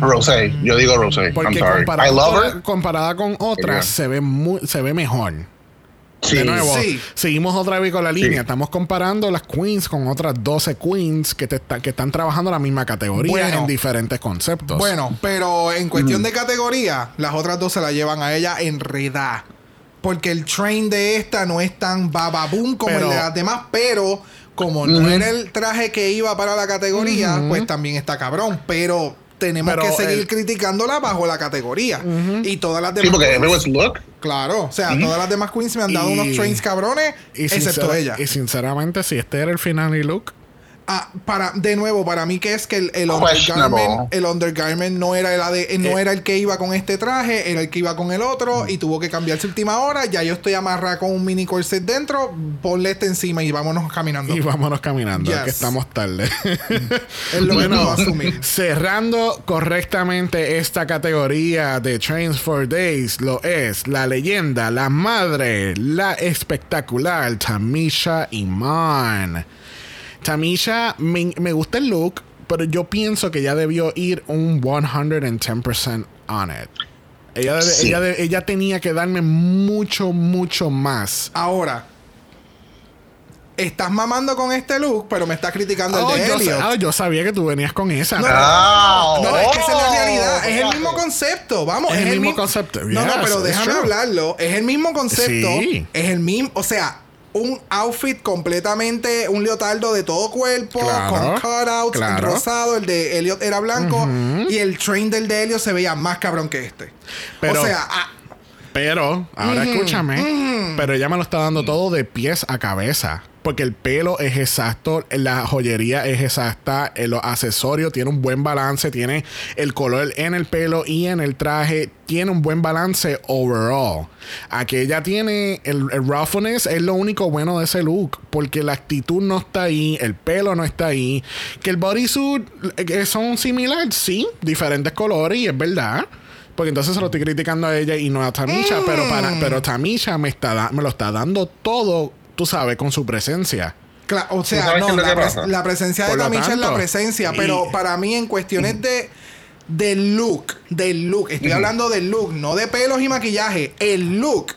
Rosé, yo digo Rosé. I'm Porque. I comparada love con, her. comparada con otras, Yeah. se ve muy, se ve mejor. Sí. De nuevo, Sí. seguimos otra vez con la línea. Sí. Estamos comparando las queens con otras 12 queens que, te está- que están trabajando la misma categoría Bueno. en diferentes conceptos. Bueno, pero en cuestión de categoría, las otras dos se la llevan a ella enredada. Porque el train de esta no es tan bababoom como Pero- el de las demás, pero como no era el traje que iba para la categoría, pues también está cabrón. Pero tenemos Pero que seguir el- criticándola bajo la categoría. Y todas las Sí, demás. porque queens- everyone's look. Claro, o sea, todas las demás queens me han dado Y- unos trains cabrones, y, excepto ella. y sinceramente, si este era el final y look, Ah, para, de nuevo, para mí que es que el, el undergarment, el undergarment no era el ade- no era el que iba con este traje, era el que iba con el otro y tuvo que cambiarse última hora. Ya yo estoy amarrada con un mini corset dentro, ponle este encima y vámonos caminando. y vámonos caminando, Yes. que estamos tarde. Es lo que Bueno, puedo asumir. cerrando correctamente esta categoría de Trains for Days, lo es la leyenda, la madre, la espectacular Tamisha Iman. Tamisha, me, me gusta el look, pero yo pienso que ya debió ir un 110% on it. Ella, Sí. ella, de- ella tenía que darme mucho, mucho más. Ahora, estás mamando con este look, pero me estás criticando Oh, el de yo, Elliot. ah, yo sabía que tú venías con esa. No, pero- Ah, No, es que esa es la oh, realidad. Es el mismo concepto. Vamos, Es es, el mismo mi- concepto. No, no, pero déjame true. hablarlo. Es el mismo concepto. Sí. Es el mismo. O sea, un outfit completamente, un leotardo de todo cuerpo, Claro, con cutouts, claro. rosado. El de Elliot era blanco. Y el train del de Elliot se veía más cabrón que este. Pero- o sea, ah, Pero, ahora escúchame. Pero ella me lo está dando todo de pies a cabeza. Porque el pelo es exacto, la joyería es exacta, eh, los accesorios tiene un buen balance, tiene el color en el pelo y en el traje, tiene un buen balance overall. Aquí ella tiene el, el roughness, es lo único bueno de ese look, porque la actitud no está ahí, el pelo no está ahí, que el bodysuit eh, son similares, sí, diferentes colores y es verdad. Porque entonces se lo estoy criticando a ella y no a Tamisha, pero para, pero Tamisha me está da- me lo está dando todo, tú sabes, con su presencia. o sea, no, la, que pres- pasa? la presencia de Por Tamisha es la presencia. y- Pero para mí, en cuestiones de del look, del look, estoy hablando del look, no de pelos y maquillaje, el look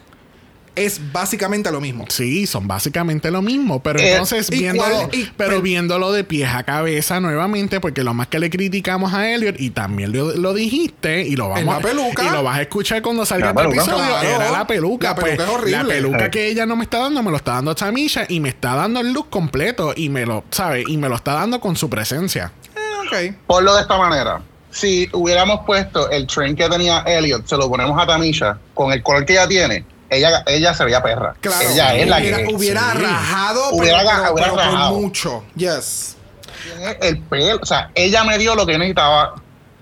es básicamente lo mismo. Sí, son básicamente lo mismo, pero Eh, entonces ¿y viéndolo, y- pero pero- viéndolo de pies a cabeza nuevamente, porque lo más que le criticamos a Elliot y también lo, lo dijiste y lo vamos la peluca. y lo vas a escuchar cuando salga este peluca. episodio, Claro. era la peluca, La peluca pues, es horrible. la peluca Sí. que ella no me está dando me lo está dando Tamisha y me está dando el look completo y me lo, ¿sabe? Y me lo está dando con su presencia. Eh, ok. Ponlo de esta manera. Si hubiéramos puesto el train que tenía Elliot, se lo ponemos a Tamisha con el color que ella tiene, ella, ella se veía perra. Claro. Ella es la hubiera, que hubiera sí. rajado, Hubiera pero, ga- pero- hubiera pero por rajado. mucho. Yes. el pelo. O sea, ella me dio lo que necesitaba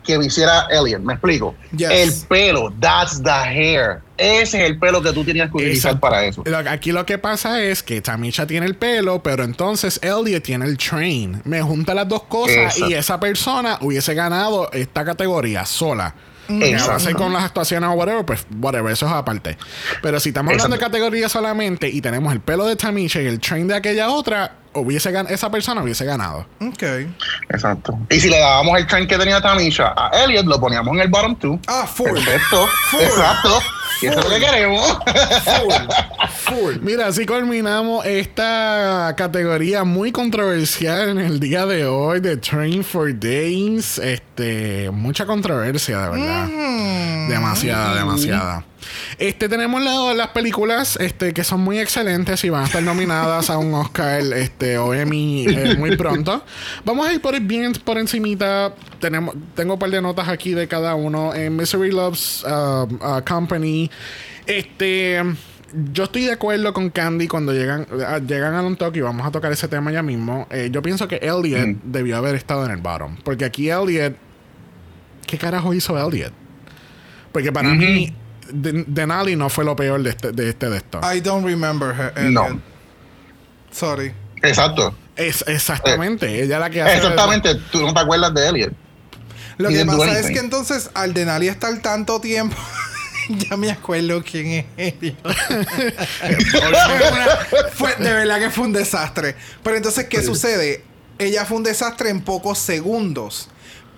que me hiciera Elliot. ¿Me explico? Yes. El pelo, that's the hair. Ese es el pelo que tú tenías que utilizar Exacto. para eso. Aquí lo que pasa es que Tamisha tiene el pelo, pero entonces Elliot tiene el train. Me junta las dos cosas Exacto. y esa persona hubiese ganado esta categoría sola. Ahora Exacto. sé con las actuaciones o whatever, pues whatever, eso es aparte. Pero si estamos hablando de categoría solamente y tenemos el pelo de Tamisha y el train de aquella otra, hubiese gan- esa persona hubiese ganado. Ok. Exacto. Y si le dábamos el train que tenía Tamisha a Elliot, lo poníamos en el bottom two. Ah, full. Perfecto. Exacto. Y eso es lo que queremos. Full. Full. Mira, así culminamos esta categoría muy controversial en el día de hoy de Train for Days. Este, mucha controversia, de verdad. Demasiada, demasiada. Este, tenemos la- las películas este, que son muy excelentes y van a estar nominadas a un Oscar este, o Emmy eh, muy pronto. Vamos a ir por bien por encimita. Tenemos, tengo un par de notas aquí de cada uno. En Misery Loves uh, uh, Company. Este. Yo estoy de acuerdo con Candy cuando llegan, a- llegan a un toque y vamos a tocar ese tema ya mismo. Eh, yo pienso que Elliot Mm. debió haber estado en el bottom. Porque aquí Elliot. ¿Qué carajo hizo Elliot? Porque para mí, Den- Denali no fue lo peor de este de, este de esto. I don't remember her. Elliot. No. Sorry. Exacto. Es exactamente. ella la que hace. Exactamente. Tú no te acuerdas de Elliot. Lo que pasa es que entonces al Denali estar tanto tiempo. ya me acuerdo quién es Elliot. Fue- de verdad que fue un desastre. Pero entonces, ¿qué sucede? Ella fue un desastre en pocos segundos.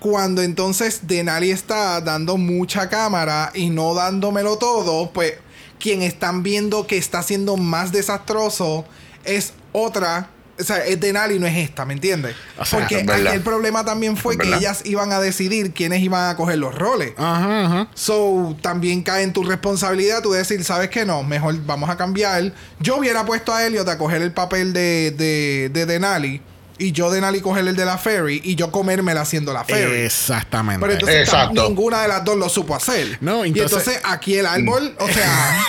Cuando entonces Denali está dando mucha cámara y no dándomelo todo, pues quien están viendo que está siendo más desastroso es otra. O sea, es Denali, no es esta, ¿me entiendes? O sea, Porque aquí el problema también fue que ellas iban a decidir quiénes iban a coger los roles. Ajá, ajá. So, también cae en tu responsabilidad tú decir, ¿sabes qué? No, mejor vamos a cambiar. Yo hubiera puesto a Elliot a coger el papel de, de, de Denali y yo Denali coger el de la Ferry y yo comérmela haciendo la Ferry. Exactamente. Pero entonces Exacto. ninguna de las dos lo supo hacer. No, y entonces- entonces aquí el árbol, o sea,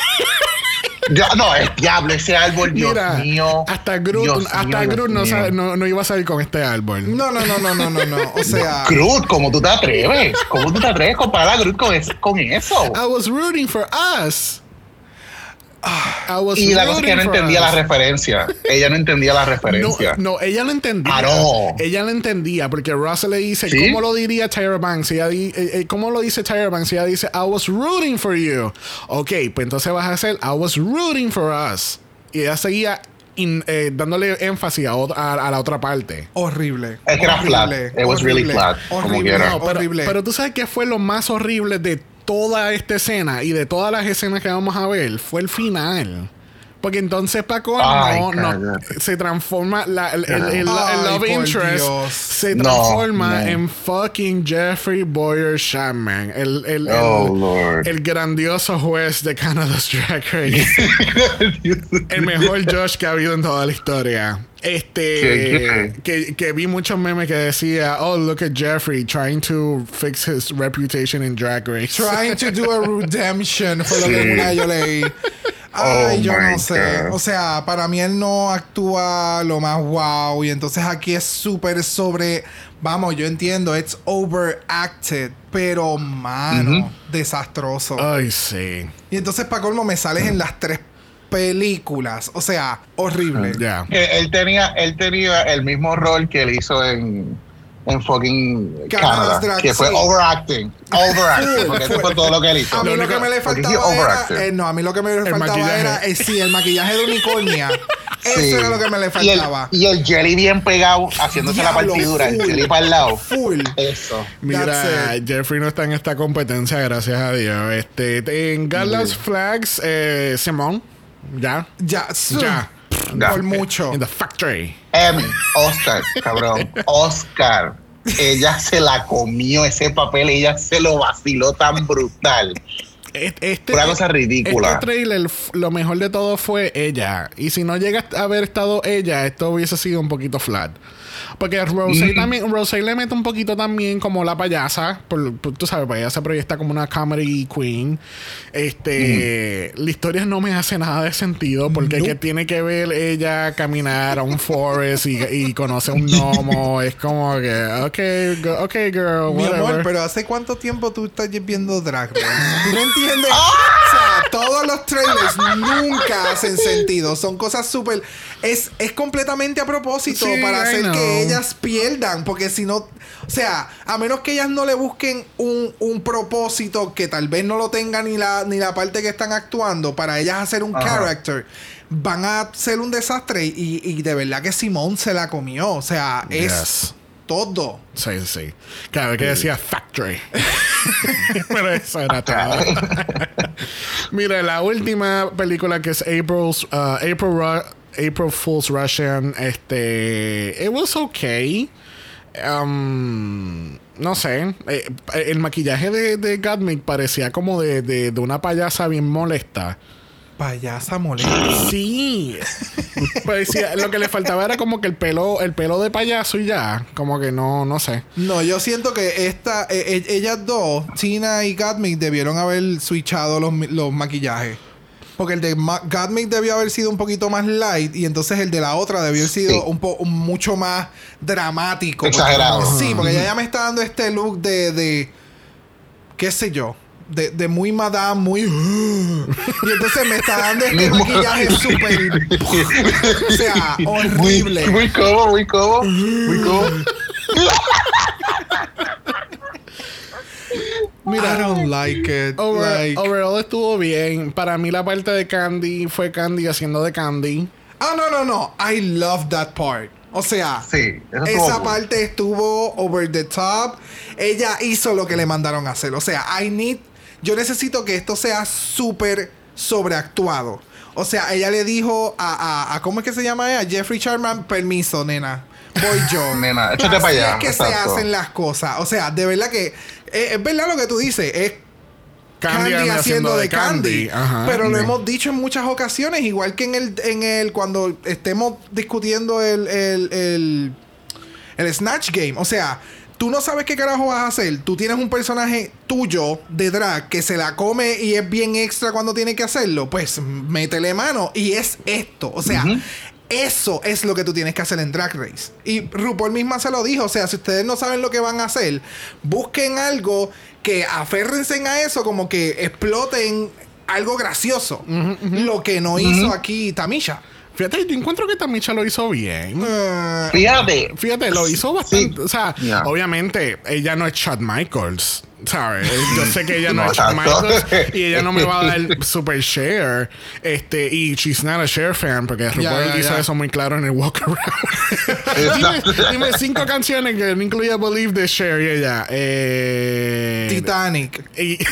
Ya, no, es diablo ese árbol, Dios Mira, mío. hasta Groot, Dios hasta mío, Groot no, mío. sabe- no, no iba a salir con este árbol. no, no, no, no, no, no, no. O sea, Groot, ¿cómo tú te atreves? ¿Cómo tú te atreves a comparar a Groot con eso? I was rooting for us. I was Y la cosa es que no rooting for entendía la us. referencia. Ella no entendía la No, referencia. no, ella lo entendía. Ah, no. Ella lo entendía porque Ross le dice, ¿Sí? ¿cómo lo diría Tyra Banks? Ella di- eh, eh, ¿Cómo lo dice Tyra Banks? Ella dice, I was rooting for you. Ok, pues entonces vas a hacer, I was rooting for us. Y ella seguía in- eh, dándole énfasis a, a- a la otra parte. horrible. Es que era horrible, flat. It was really horrible, flat, como Horrible. No, pero, horrible. pero tú sabes que fue lo más horrible de toda esta escena y de todas las escenas que vamos a ver. Fue el final. Porque entonces Paco Ay, no, se transforma la, el, el- el- el Ay, love interest Dios. se transforma no. en fucking Jeffrey Boyer Chapman el, el, Oh, grandioso juez de Canada's Drag Race el mejor Josh que ha habido en toda la historia. Este ¿Qué, que, que vi muchos memes que decía, oh look at Jeffrey trying to fix his reputation in drag race. Trying to do a redemption fue lo que una yo leí. Ay, Oh yo my no sé. God. O sea, para mí él no actúa lo más wow. Y entonces aquí es súper sobre. Vamos, yo entiendo, it's overacted. Pero, mano, desastroso. Ay, sí. Y entonces, para colmo, me sales en las tres películas. O sea, horrible. Él tenía, él tenía el mismo rol que él hizo en, en fucking Canadá, que fue sí. overacting. Overacting, porque eso fue todo lo que él hizo. A mí Lo lo, único- que me le faltaba era. eh, no, a mí lo que me le faltaba era. eh, sí, el maquillaje de unicornia. Sí. Eso era lo que me le Y el, faltaba. y el jelly bien pegado, haciéndose la partidura, el full. jelly para el lado. Full. Eso. Mira, Jeffrey no está en esta competencia, gracias a Dios. Este, en Gallas Flags, eh, Simón Ya. Ya. Ya. Por mucho. In the factory. Emmy, Oscar, cabrón. Oscar. Ella se la comió ese papel, ella se lo vaciló tan brutal. Este, Una cosa ridícula. Este trailer, lo mejor de todo fue ella. Y si no llega a haber estado ella, esto hubiese sido un poquito flat. Porque Rosé también, Rosé le mete un poquito también como la payasa. Por, por- tú sabes, ella se proyecta como una comedy queen. Este, la historia no me hace nada de sentido. Porque que tiene que ver ella caminar a un forest y, y conoce un gnomo. es como que, ok, go- ok, girl, Mi whatever. amor, pero ¿hace cuánto tiempo tú estás viendo Drag Race? ¿Tú no entiendes? O sea, todos los trailers nunca hacen sentido. Son cosas súper... Es, es completamente a propósito Sí, para I hacer know. que ellas pierdan. Porque si no... O sea, a menos que ellas no le busquen un, un propósito que tal vez no lo tenga ni la, ni la parte que están actuando para ellas hacer un Ajá. character, van a ser un desastre. Y, y de verdad que Simón se la comió. O sea, es todo. Sí, sí. Vez que decía factory. Pero eso era todo. Mira, la última película que es April's, uh, April, Ru- April Fool's Russian, este. It was okay. Um, no sé. eh, el maquillaje de, de parecía como de, de, de una payasa bien molesta. Payasa molesta. Sí. Parecía, lo que le faltaba era como que el pelo, el pelo de payaso y ya. Como que no, no sé. No, yo siento que esta, eh, eh, ellas dos, Tina y Gottmik, debieron haber switchado los, los maquillajes. Porque el de Gottmik debió haber sido un poquito más light y entonces el de la otra debió haber sido Sí. un poco mucho más dramático. Porque- Exagerado. sí, porque ella ya me está dando este look de, de qué sé yo, de, de muy madame, muy... y entonces me está dando este maquillaje súper... o sea, horrible. Muy, muy muy cómodo. Muy cómodo. Mira, I don't like it. Over- like- overall estuvo bien. Para mí la parte de Candy fue Candy haciendo de Candy. Ah, no, no, no. I love that part. O sea, Sí, esa parte estuvo over the top. Ella hizo lo que le mandaron a hacer. O sea, I need. Yo necesito que esto sea súper sobreactuado. O sea, ella le dijo a, a, a- ¿Cómo es que se llama ella? Jeffrey Charman, permiso, nena. Voy yo. Nena, échate Así pa' allá, Es que se hacen las cosas. O sea, de verdad que. Eh, es verdad lo que tú dices. Es Candy, Candy haciendo de Candy. Ajá. Pero lo hemos dicho en muchas ocasiones, igual que en el, en el cuando estemos discutiendo el, el, el, el Snatch Game. O sea, tú no sabes qué carajo vas a hacer. Tú tienes un personaje tuyo de drag que se la come y es bien extra cuando tiene que hacerlo. Pues métele mano. Y es esto. O sea. Eso es lo que tú tienes que hacer en Drag Race. Y RuPaul misma se lo dijo. O sea, si ustedes no saben lo que van a hacer, busquen algo que aférrense a eso, como que exploten algo gracioso. Lo que no hizo aquí Tamisha. Fíjate, yo encuentro que Tamisha lo hizo bien. Eh, Fíjate. Fíjate, lo hizo bastante. O sea, obviamente, ella no es Chad Michaels. ¿Sabes? Yo sé que ella no, No, es Chad. Michaels y ella no me va a dar super share. Este, y she's not a share fan porque RuPaul ya, hizo ya. eso muy claro en el walk around. dime, dime cinco canciones que no incluya Believe de Share y ella. Eh, Titanic. y-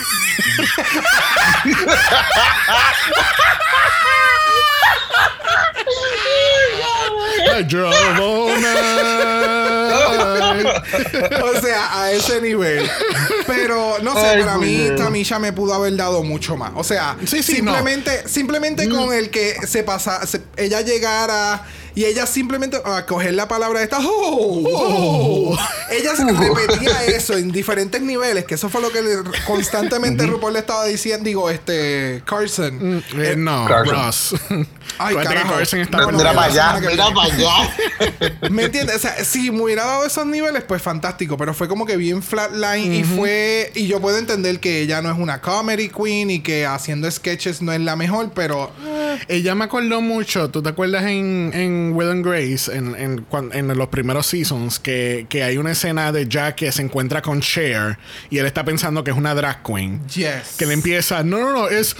I drove all night. o sea, a ese nivel. Pero no sé, Ay, para mí. Tamisha me pudo haber dado mucho más. O sea, Sí, sí, simplemente, simplemente con el que se pasa, se- ella llegara y ella simplemente a coger la palabra esta, oh, oh". Ella se repetía eso en diferentes niveles, que eso fue lo que le- constantemente RuPaul le estaba diciendo, digo, este Carson. Eh, no, Carson. Ross. Ay, carajo. Carson está por Mira para allá, mira para allá. ¿Me entiendes? O sea, si me hubiera dado esos niveles, pues fantástico. Pero fue como que bien flatline y fue. Y yo puedo entender que ella no es una comedy queen y que haciendo sketches no es la mejor, pero. Ella me acordó mucho, ¿tú te acuerdas en, en Will and Grace, en, en, en los primeros seasons, que, que hay una escena de Jack que se encuentra con Cher y él está pensando que es una drag queen? Yes. Que le empieza, no, no, no, es...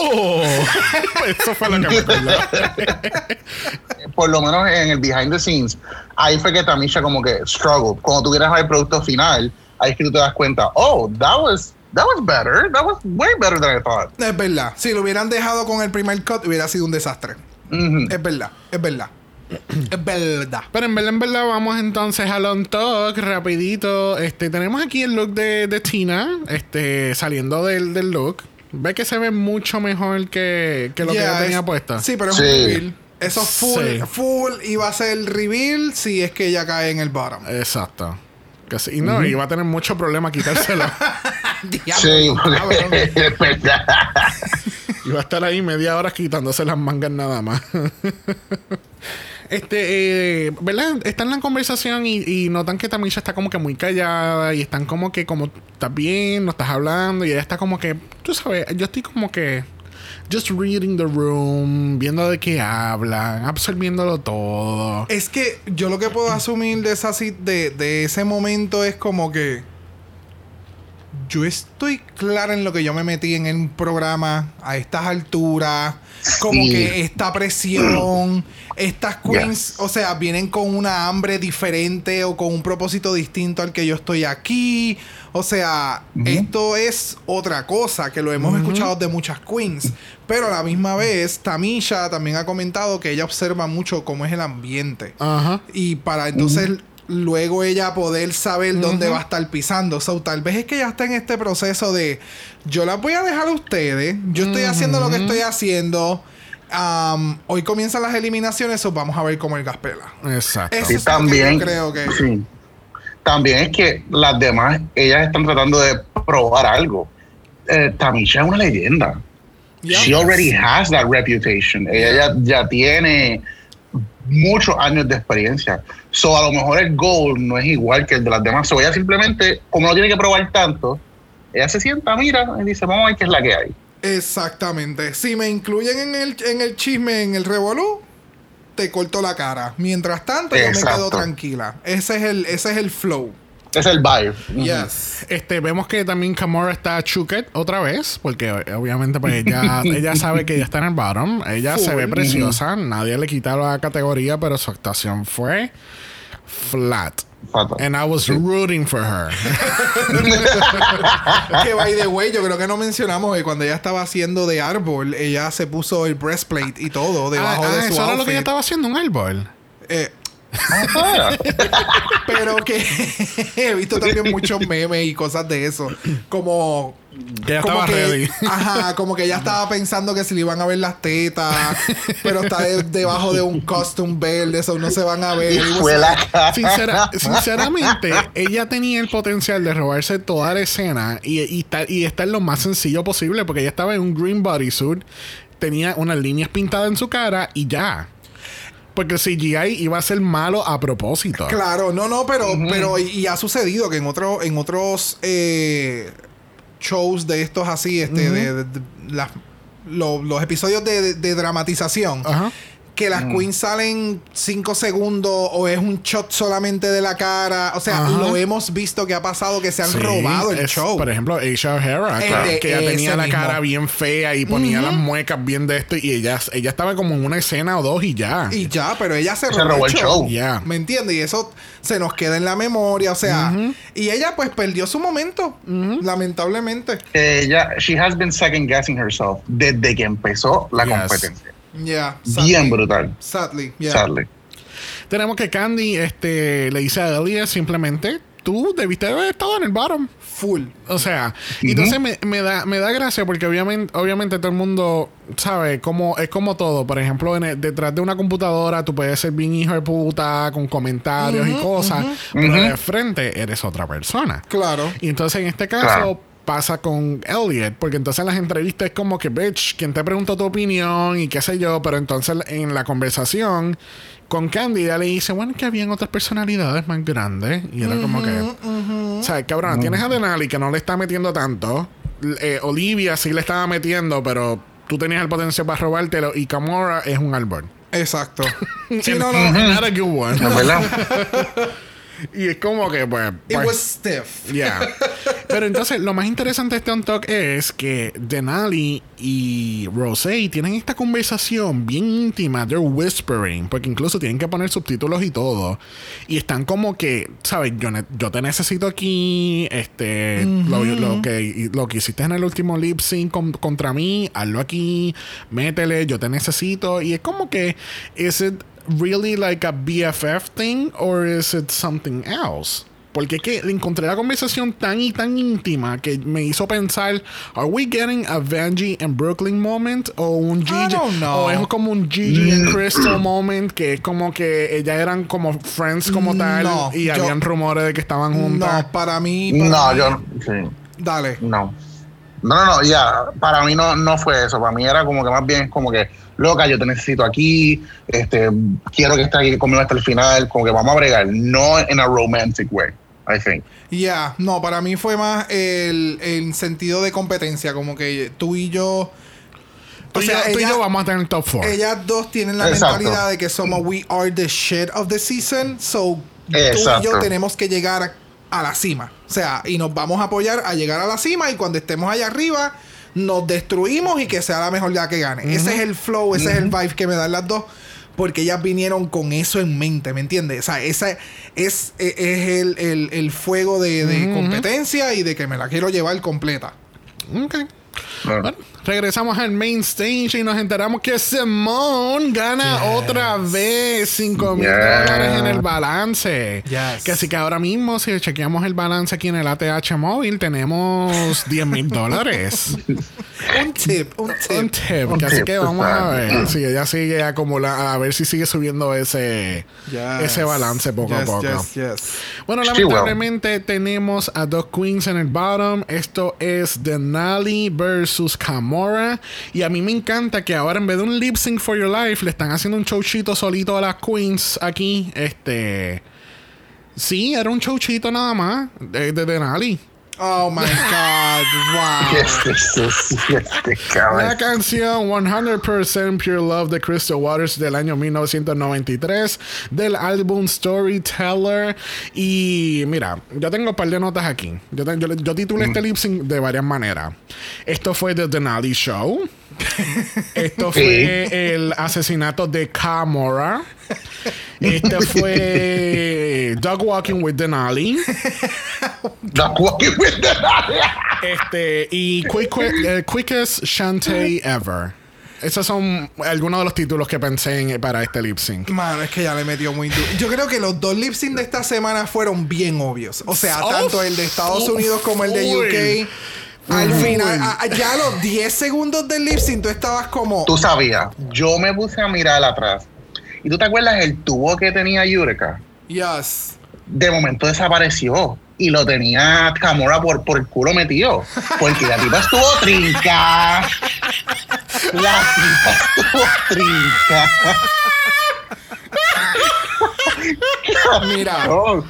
"Oh". Eso fue lo que me acordó. Por lo menos en el behind the scenes, ahí fue que Tamisha como que struggled. Cuando tú quieres ver el producto final, ahí es que tú te das cuenta, oh, that was that was better. That was way better than I thought. Es verdad. Si lo hubieran dejado con el primer cut, hubiera sido un desastre. Mhm. Es verdad, es verdad. es verdad. Pero en verdad, en verdad, vamos entonces al on talk rapidito. Este, tenemos aquí el look de, de Tina, este, saliendo del, del look. Ve que se ve mucho mejor que, que lo que ella tenía es- puesto. Sí, pero es Sí. un reveal. Eso full, Sí. full iba a ser reveal si es que ella cae en el bottom. Exacto. Que sí, y no, y va a tener mucho problema quitárselo. Diablo, Sí, cabrón. porque es verdad. y va a estar ahí media hora quitándose las mangas nada más. Este, eh, ¿verdad? Están en la conversación y, notan que Tamisha está como que muy callada y están como que, como, estás bien, no estás hablando y ella está como que, tú sabes, yo estoy como que, just reading the room, viendo de qué hablan, absorbiéndolo todo. Es que yo lo que puedo asumir de, esa, de, de ese momento es como que yo estoy clara en lo que yo me metí en el programa a estas alturas. Como Sí. que esta presión, estas queens, o sea, vienen con una hambre diferente o con un propósito distinto al que yo estoy aquí. O sea, esto es otra cosa que lo hemos escuchado de muchas queens. Pero a la misma vez, Tamisha también ha comentado que ella observa mucho cómo es el ambiente. Ajá. Y para entonces luego ella poder saber dónde va a estar pisando. So, tal vez es que ya está en este proceso de yo las voy a dejar a ustedes. Yo estoy haciendo lo que estoy haciendo. Hoy comienzan las eliminaciones, so vamos a ver cómo el gas pela. Exacto. Eso es que también. yo creo que. sí. También es que las demás, ellas están tratando de probar algo. Eh, Tamisha es una leyenda. Yeah. She already has that reputation. Ella ya, ya tiene muchos años de experiencia. So, a lo mejor el goal no es igual que el de las demás. So, ella simplemente, como no tiene que probar tanto, ella se sienta, mira, y dice, vamos a ver qué es la que hay. Exactamente. Si me incluyen en el, en el chisme, en el revolú, te corto la cara. Mientras tanto, yo me quedo tranquila. Ese es el, ese es el flow. Es el vibe. Yes. Este, vemos que también Kamora está chuked otra vez, porque eh, obviamente pues ella, ella sabe que ella está en el bottom, ella se ve preciosa, nadie le quita la categoría, pero su actuación fue flat. And I was rooting for her. que by the way, yo creo que no mencionamos que cuando ella estaba haciendo de árbol, ella se puso el breastplate y todo debajo Ah, de ah, su eso era lo que ella estaba haciendo, un árbol. Eh, Pero que he visto también muchos memes y cosas de eso. Como. Que ella como estaba que, ready. Ajá, como que ella estaba pensando que se le iban a ver las tetas, pero está de- debajo de un costume verde, eso no se van a ver. Y fue la cara. Sincera- sinceramente, ella tenía el potencial de robarse toda la escena y, y, estar, y estar lo más sencillo posible, porque ella estaba en un green bodysuit, tenía unas líneas pintadas en su cara y ya. Porque el CGI iba a ser malo a propósito. Claro, no, no, pero, pero y, y ha sucedido que en otro, en otros eh, shows de estos así, este, de, de- de las- lo- los episodios de, de- de dramatización, Ajá. Que las queens salen cinco segundos o es un shot solamente de la cara. O sea, Ajá. lo hemos visto que ha pasado que se han Sí, robado el es- show. Por ejemplo, Aisha O'Hara, de que ella tenía la mismo. cara bien fea y ponía las muecas bien de esto y ella, ella estaba como en una escena o dos y ya. Y ya, pero ella se, Se robó el show. Ya. ¿Me entiendes? Y eso se nos queda en la memoria. O sea, y ella pues perdió su momento, lamentablemente. Ella, she has been second guessing herself desde que empezó la Yes. competencia. Ya. Bien brutal. Sadly, yeah. Sadly. Tenemos que Candy este, le dice a Elliot simplemente, tú debiste haber estado en el bottom. Full. O sea, y entonces me, me da, me da gracia porque obviamente, obviamente todo el mundo sabe cómo es como todo. Por ejemplo, en el- detrás de una computadora tú puedes ser bien hijo de puta con comentarios y cosas, pero de frente eres otra persona. Claro. Y entonces en este caso Claro. Pasa con Elliot, porque entonces en las entrevistas es como que, bitch, quien te preguntó tu opinión y qué sé yo, pero entonces en la conversación con Candy ella le dice, bueno, que habían otras personalidades más grandes. Y era como que, o sea, cabrón, tienes a Denali que no le está metiendo tanto. Eh, Olivia sí le estaba metiendo, pero tú tenías el potencial para robártelo y Kamora es un árbol. Exacto. sí, no, no. Not a good one. ¿No es verdad? Y es como que, pues. It pues, was stiff. Yeah. Pero entonces, lo más interesante de este On Talk es que Denali y Rosé tienen esta conversación bien íntima. They're whispering. Porque incluso tienen que poner subtítulos y todo. Y están como que, ¿sabes? Yo, te necesito aquí. Este. lo, lo que, lo que hiciste en el último lip sync con- contra mí. Hazlo aquí. Métele. Yo te necesito. Y es como que. ¿Is it really like a BFF thing? Or is it something else? Porque es que encontré la conversación tan y tan íntima que me hizo pensar, ¿Are we getting a Vanjie and Brooklyn moment? ¿O un Gigi? don't know. ¿O es como un Gigi and Crystal moment? Que es como que ellas eran como friends como tal No, y yo- habían rumores de que estaban juntas. No, para mí. para No, mí- yo no. Sí. Dale. No. No, no, no, ya. Para mí no, no fue eso. Para mí era como que más bien como que, loca, yo te necesito aquí. Este, quiero que estés aquí conmigo hasta el final. Como que vamos a bregar. No en a romantic way, I think. Ya, no, para mí fue más el, el sentido de competencia, como que tú y yo. Tú, o y sea, yo, tú y yo vamos a tener top 4. Ellas dos tienen la Exacto. mentalidad de que somos we are the shit of the season, so tú y yo tenemos que llegar a, a la cima. O sea, y nos vamos a apoyar a llegar a la cima y cuando estemos allá arriba nos destruimos y que sea la mejor la que gane. Ese es el flow, ese es el vibe que me dan las dos. Porque ellas vinieron con eso en mente, ¿me entiendes? O sea, esa es, es, es el, el- el fuego de, de competencia y de que me la quiero llevar completa. Ok. No. Bueno, regresamos al main stage y nos enteramos que Simone gana otra vez 5 mil Yes. dólares en el balance. Yes. Que así que ahora mismo, si chequeamos el balance aquí en el ATH móvil, tenemos 10 mil dólares. Un tip, un Un tip. tip. Un que así tip, que vamos a ver si ella sigue acumulando, a ver si sigue subiendo ese, Yes. ese balance poco a Yes, poco. yes, yes. Bueno, lamentablemente tenemos a dos queens en el bottom. Esto es Denali versus Kamora. Y a mí me encanta que ahora en vez de un lip sync for your life, le están haciendo un showchito solito a las queens aquí. Este. Sí, era un showchito nada más de, de Denali. Oh my God, wow. Este. La canción 100% Pure Love de Crystal Waters del año 1993 del álbum Storyteller. Y mira, yo tengo un par de notas aquí. Yo, yo, yo titulé este lip sync de varias maneras. Esto fue The Denali Show. Esto fue el asesinato de Kamora. Este fue Dog Walking with Denali. Not walking with the Este, y quick, eh, Quickest Shantae Ever. Esos son algunos de los títulos que pensé en- para este lip sync. Mano, es que ya le metió muy duro. Yo creo que los dos lip sync de esta semana fueron bien obvios. O sea, Oh, tanto el de Estados full, Unidos como el de. UK. Al final, a- a- ya a los 10 segundos del lip sync, tú estabas como. Tú sabías. Yo me puse a mirar atrás. ¿Y tú te acuerdas el tubo que tenía Yureka? Yes. De momento desapareció. Y lo tenía Camora por, por el culo metido. Porque la tipa estuvo trinca. La tipa estuvo trinca. Mira. Cabrón.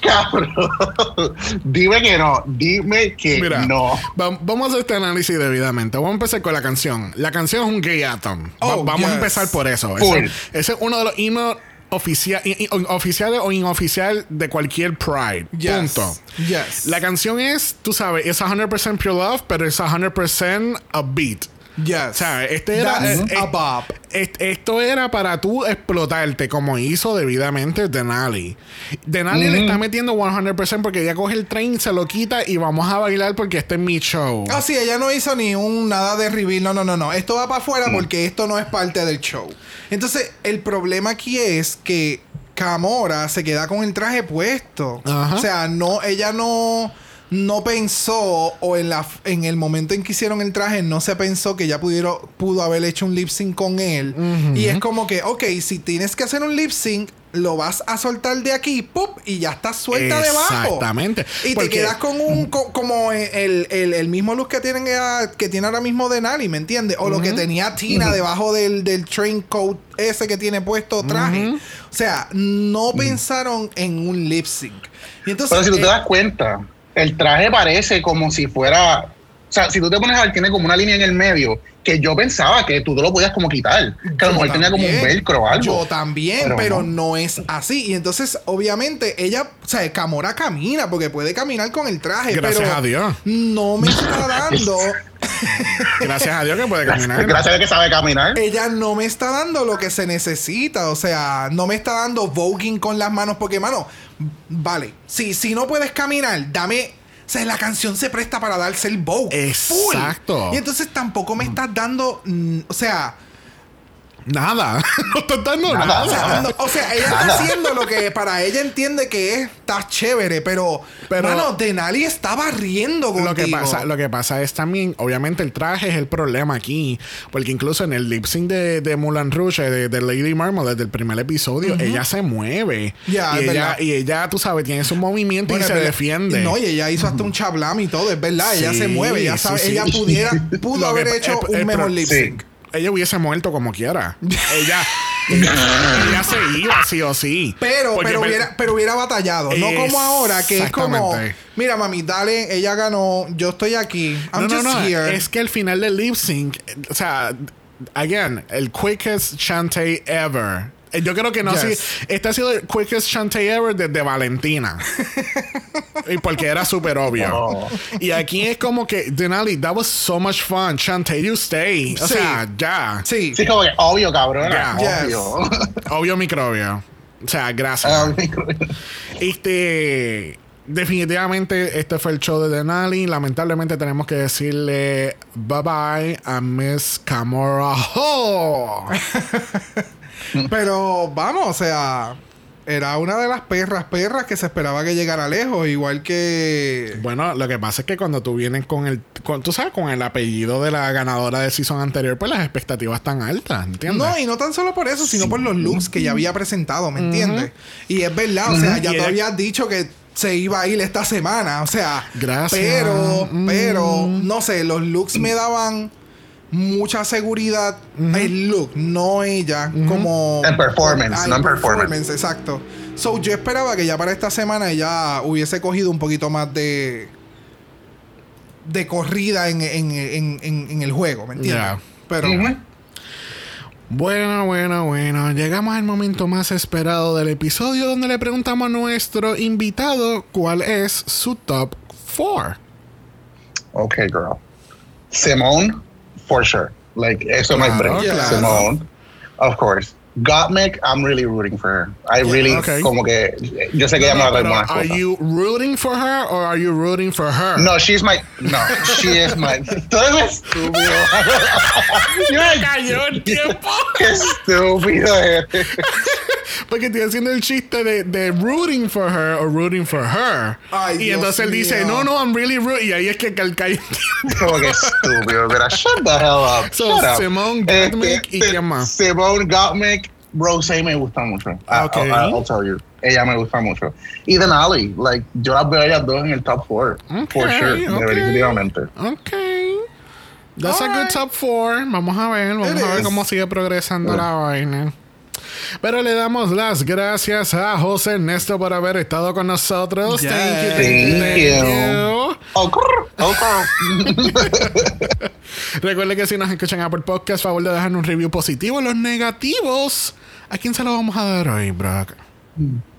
Cabrón. Dime que no. Dime que Mira, no. va- vamos a hacer este análisis debidamente. Vamos a empezar con la canción. La canción es un gay anthem. Va- Oh, vamos a empezar por eso. Ese, ese es uno de los himnos oficia- i- i- oficiales o inoficial de cualquier Pride. Yes. Punto. Yes. La canción es, tú sabes, es 100% pure love, pero es 100% yes. O sea, este era. Eh, eh, esto era para tú explotarte, como hizo debidamente Denali. Denali le está metiendo 100% porque ella coge el tren, se lo quita y vamos a bailar porque este es mi show. Ah, sí, ella no hizo ni un nada de reveal. No, no, no, no. Esto va para afuera porque esto no es parte del show. Entonces, el problema aquí es que Camora se queda con el traje puesto. O sea, no, ella no, no pensó, o en la en el momento en que hicieron el traje, no se pensó que ella pudiera, pudo haber hecho un lip sync con él. Y es como que, ok, si tienes que hacer un lip sync, lo vas a soltar de aquí, ¡pup! y ya estás suelta debajo. Exactamente. Y Porque- te quedas con un co- como el, el- el mismo look que tienen eh, que tiene ahora mismo Denali, ¿me entiendes? O lo que tenía Tina debajo del, del train coat ese que tiene puesto traje. O sea, no pensaron en un lip sync. Y entonces Pero si tú te eh, das cuenta, el traje parece como si fuera sea, si tú te pones a ver, tiene como una línea en el medio que yo pensaba que tú te lo podías como quitar. Que a lo mejor tenía como un velcro o algo. Yo también, pero, Pero no. no. es así. Y entonces, obviamente, ella, o sea, Camora camina porque puede caminar con el traje. Gracias pero a Dios. No me está dando. Gracias a Dios que puede caminar. Gracias a que sabe caminar. ella no me está dando lo que se necesita. O sea, no me está dando voguing con las manos. Porque, mano, vale. Si, si no puedes caminar, dame. O sea, la canción se presta para darse el vogue. full. Exacto. Y entonces tampoco me estás dando. mm, o sea. Nada. no está dando Nada. nada. O sea, no- o sea, ella está haciendo lo que para ella entiende que es, está chévere, pero, Pero- mano, Denali estaba riendo contigo. Lo que, pasa, lo que pasa es también, obviamente, el traje es el problema aquí. Porque incluso en el lip sync de, de Mulan Rouge, de, de Lady Marmalade, desde el primer episodio, ella se mueve. Ya, y, ella, y ella, tú sabes, tiene su movimiento Bueno, y se verdad. defiende. No, y ella hizo hasta un chablam y todo, es verdad. ella se mueve, ella sí, sabe, sí. ella pudiera, pudo haber hecho el- un el mejor lip sí. sync. Ella hubiese muerto como quiera. ella, ella se iba sí o sí. Pero, pero, hubiera, pero hubiera batallado. No como ahora, que es como. Mira, mami, dale, ella ganó. Yo estoy aquí. I'm no, no, just no. here. Es que el final del lip sync, o sea, again, el quickest chante ever. Eh, Yo creo que no, Yes. sí. Este ha sido el quickest chante ever desde Valentina. y porque era súper obvio. Oh. Y aquí es como que, Denali, that was so much fun. Chante, you stay. O Sí. sea, ya. Sí. Sí, como que obvio, cabrón. Ya. Obvio. Obvio microbio. O sea, gracias. Ah, Este. Definitivamente, este fue el show de Denali. Lamentablemente, tenemos que decirle bye bye a Miss Camora. ¡Oh! Pero vamos, o sea, era una de las perras, perras que se esperaba que llegara lejos, igual que. Bueno, lo que pasa es que cuando tú vienes con el. Con, tú sabes, con el apellido de la ganadora del season anterior, pues las expectativas están altas, ¿entiendes? No, y no tan solo por eso, sino por los looks que ya había presentado, ¿me entiendes? Y es verdad, o sea, ya ella- habías dicho que se iba a ir esta semana, o sea. Gracias. Pero, Mm. pero, no sé, los looks me daban mucha seguridad. El look, no ella, como. En performance, Ah, no en performance. Exacto. So, yo esperaba que ya para esta semana ella hubiese cogido un poquito más de. de corrida en, en, en, en- en el juego, ¿me entiendes? Pero. Bueno, bueno, bueno. Llegamos al momento más esperado del episodio donde le preguntamos a nuestro invitado cuál es su top 4. Okay, girl. Simone, for sure. Like, eso no hay Claro, break. claro. Simone, of course. Gottmik, I'm really rooting for her. I really, okay. como que, yo sé que ella me va a dar buenas are cosas. you rooting for her or are you rooting for her? No, she's my, no, she is my, tú eres estúpido. me cayó el tiempo. Qué estúpido eres. Porque estoy haciendo el chiste de, de rooting for her o rooting for her. Ay, y Dios entonces él dice, no, no, I'm really rooting. Y ahí es que cal- cae el tiempo. Como que estúpido, pero shut the hell up. So, shut up. Simone Gottmik, ¿y Este, quién más? Simone Gottmik, Rosé me gusta mucho. I- Okay. I- I'll tell you. Ella me gusta mucho. Y Denali, like, yo las veo a ellas dos en el top four. for Okay, sure, okay. definitivamente. Ok. That's a good top four. Vamos a ver, vamos It a ver is. cómo sigue progresando la vaina. Pero le damos las gracias a José Ernesto por haber estado con nosotros. Yes. Thank you, Thank you. you. Oh, grr, oh, grr. Recuerde que si nos escuchan a por podcast, favor de dejarnos un review positivo. Los negativos, ¿a quién se lo vamos a dar hoy, Brock?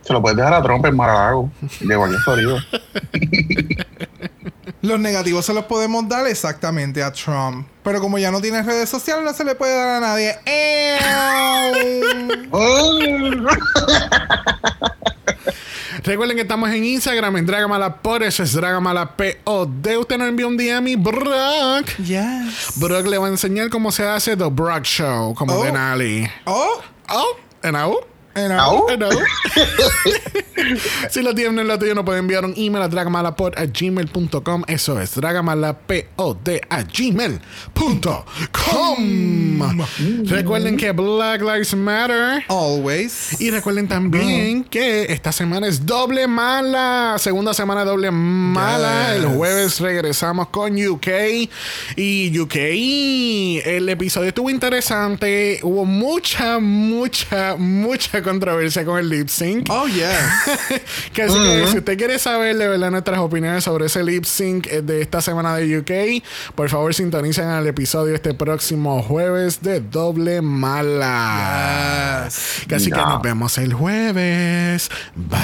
Se lo puedes dejar a Trump en Maralago. De cualquier Florida. Los negativos se los podemos dar exactamente a Trump. Pero como ya no tiene redes sociales, no se le puede dar a nadie. Recuerden que estamos en Instagram, en Dragamalapod, eso es Dragamalapod. Usted nos envió un DM y Brock. yes. Brock le va a enseñar cómo se hace The Brock Show, como Oh. Denali. Oh, Oh, and si lo tienen en lo tuyo, nos pueden enviar un email a dragamalapod a gmail.com. Eso es dragamalapod a gmail.com. Recuerden que Black Lives Matter. always. Y recuerden también que esta semana es doble mala. Segunda semana doble mala. Yes. El jueves regresamos con UK. Y UK, el episodio estuvo interesante. Hubo mucha, mucha, mucha controversia con el lip sync. Oh, yeah. que así que si usted quiere saber de verdad nuestras opiniones sobre ese lip sync eh, de esta semana de UK, por favor sintonicen al episodio este próximo jueves de Doble Mala. Yes. Que así que nos vemos el jueves. Bye.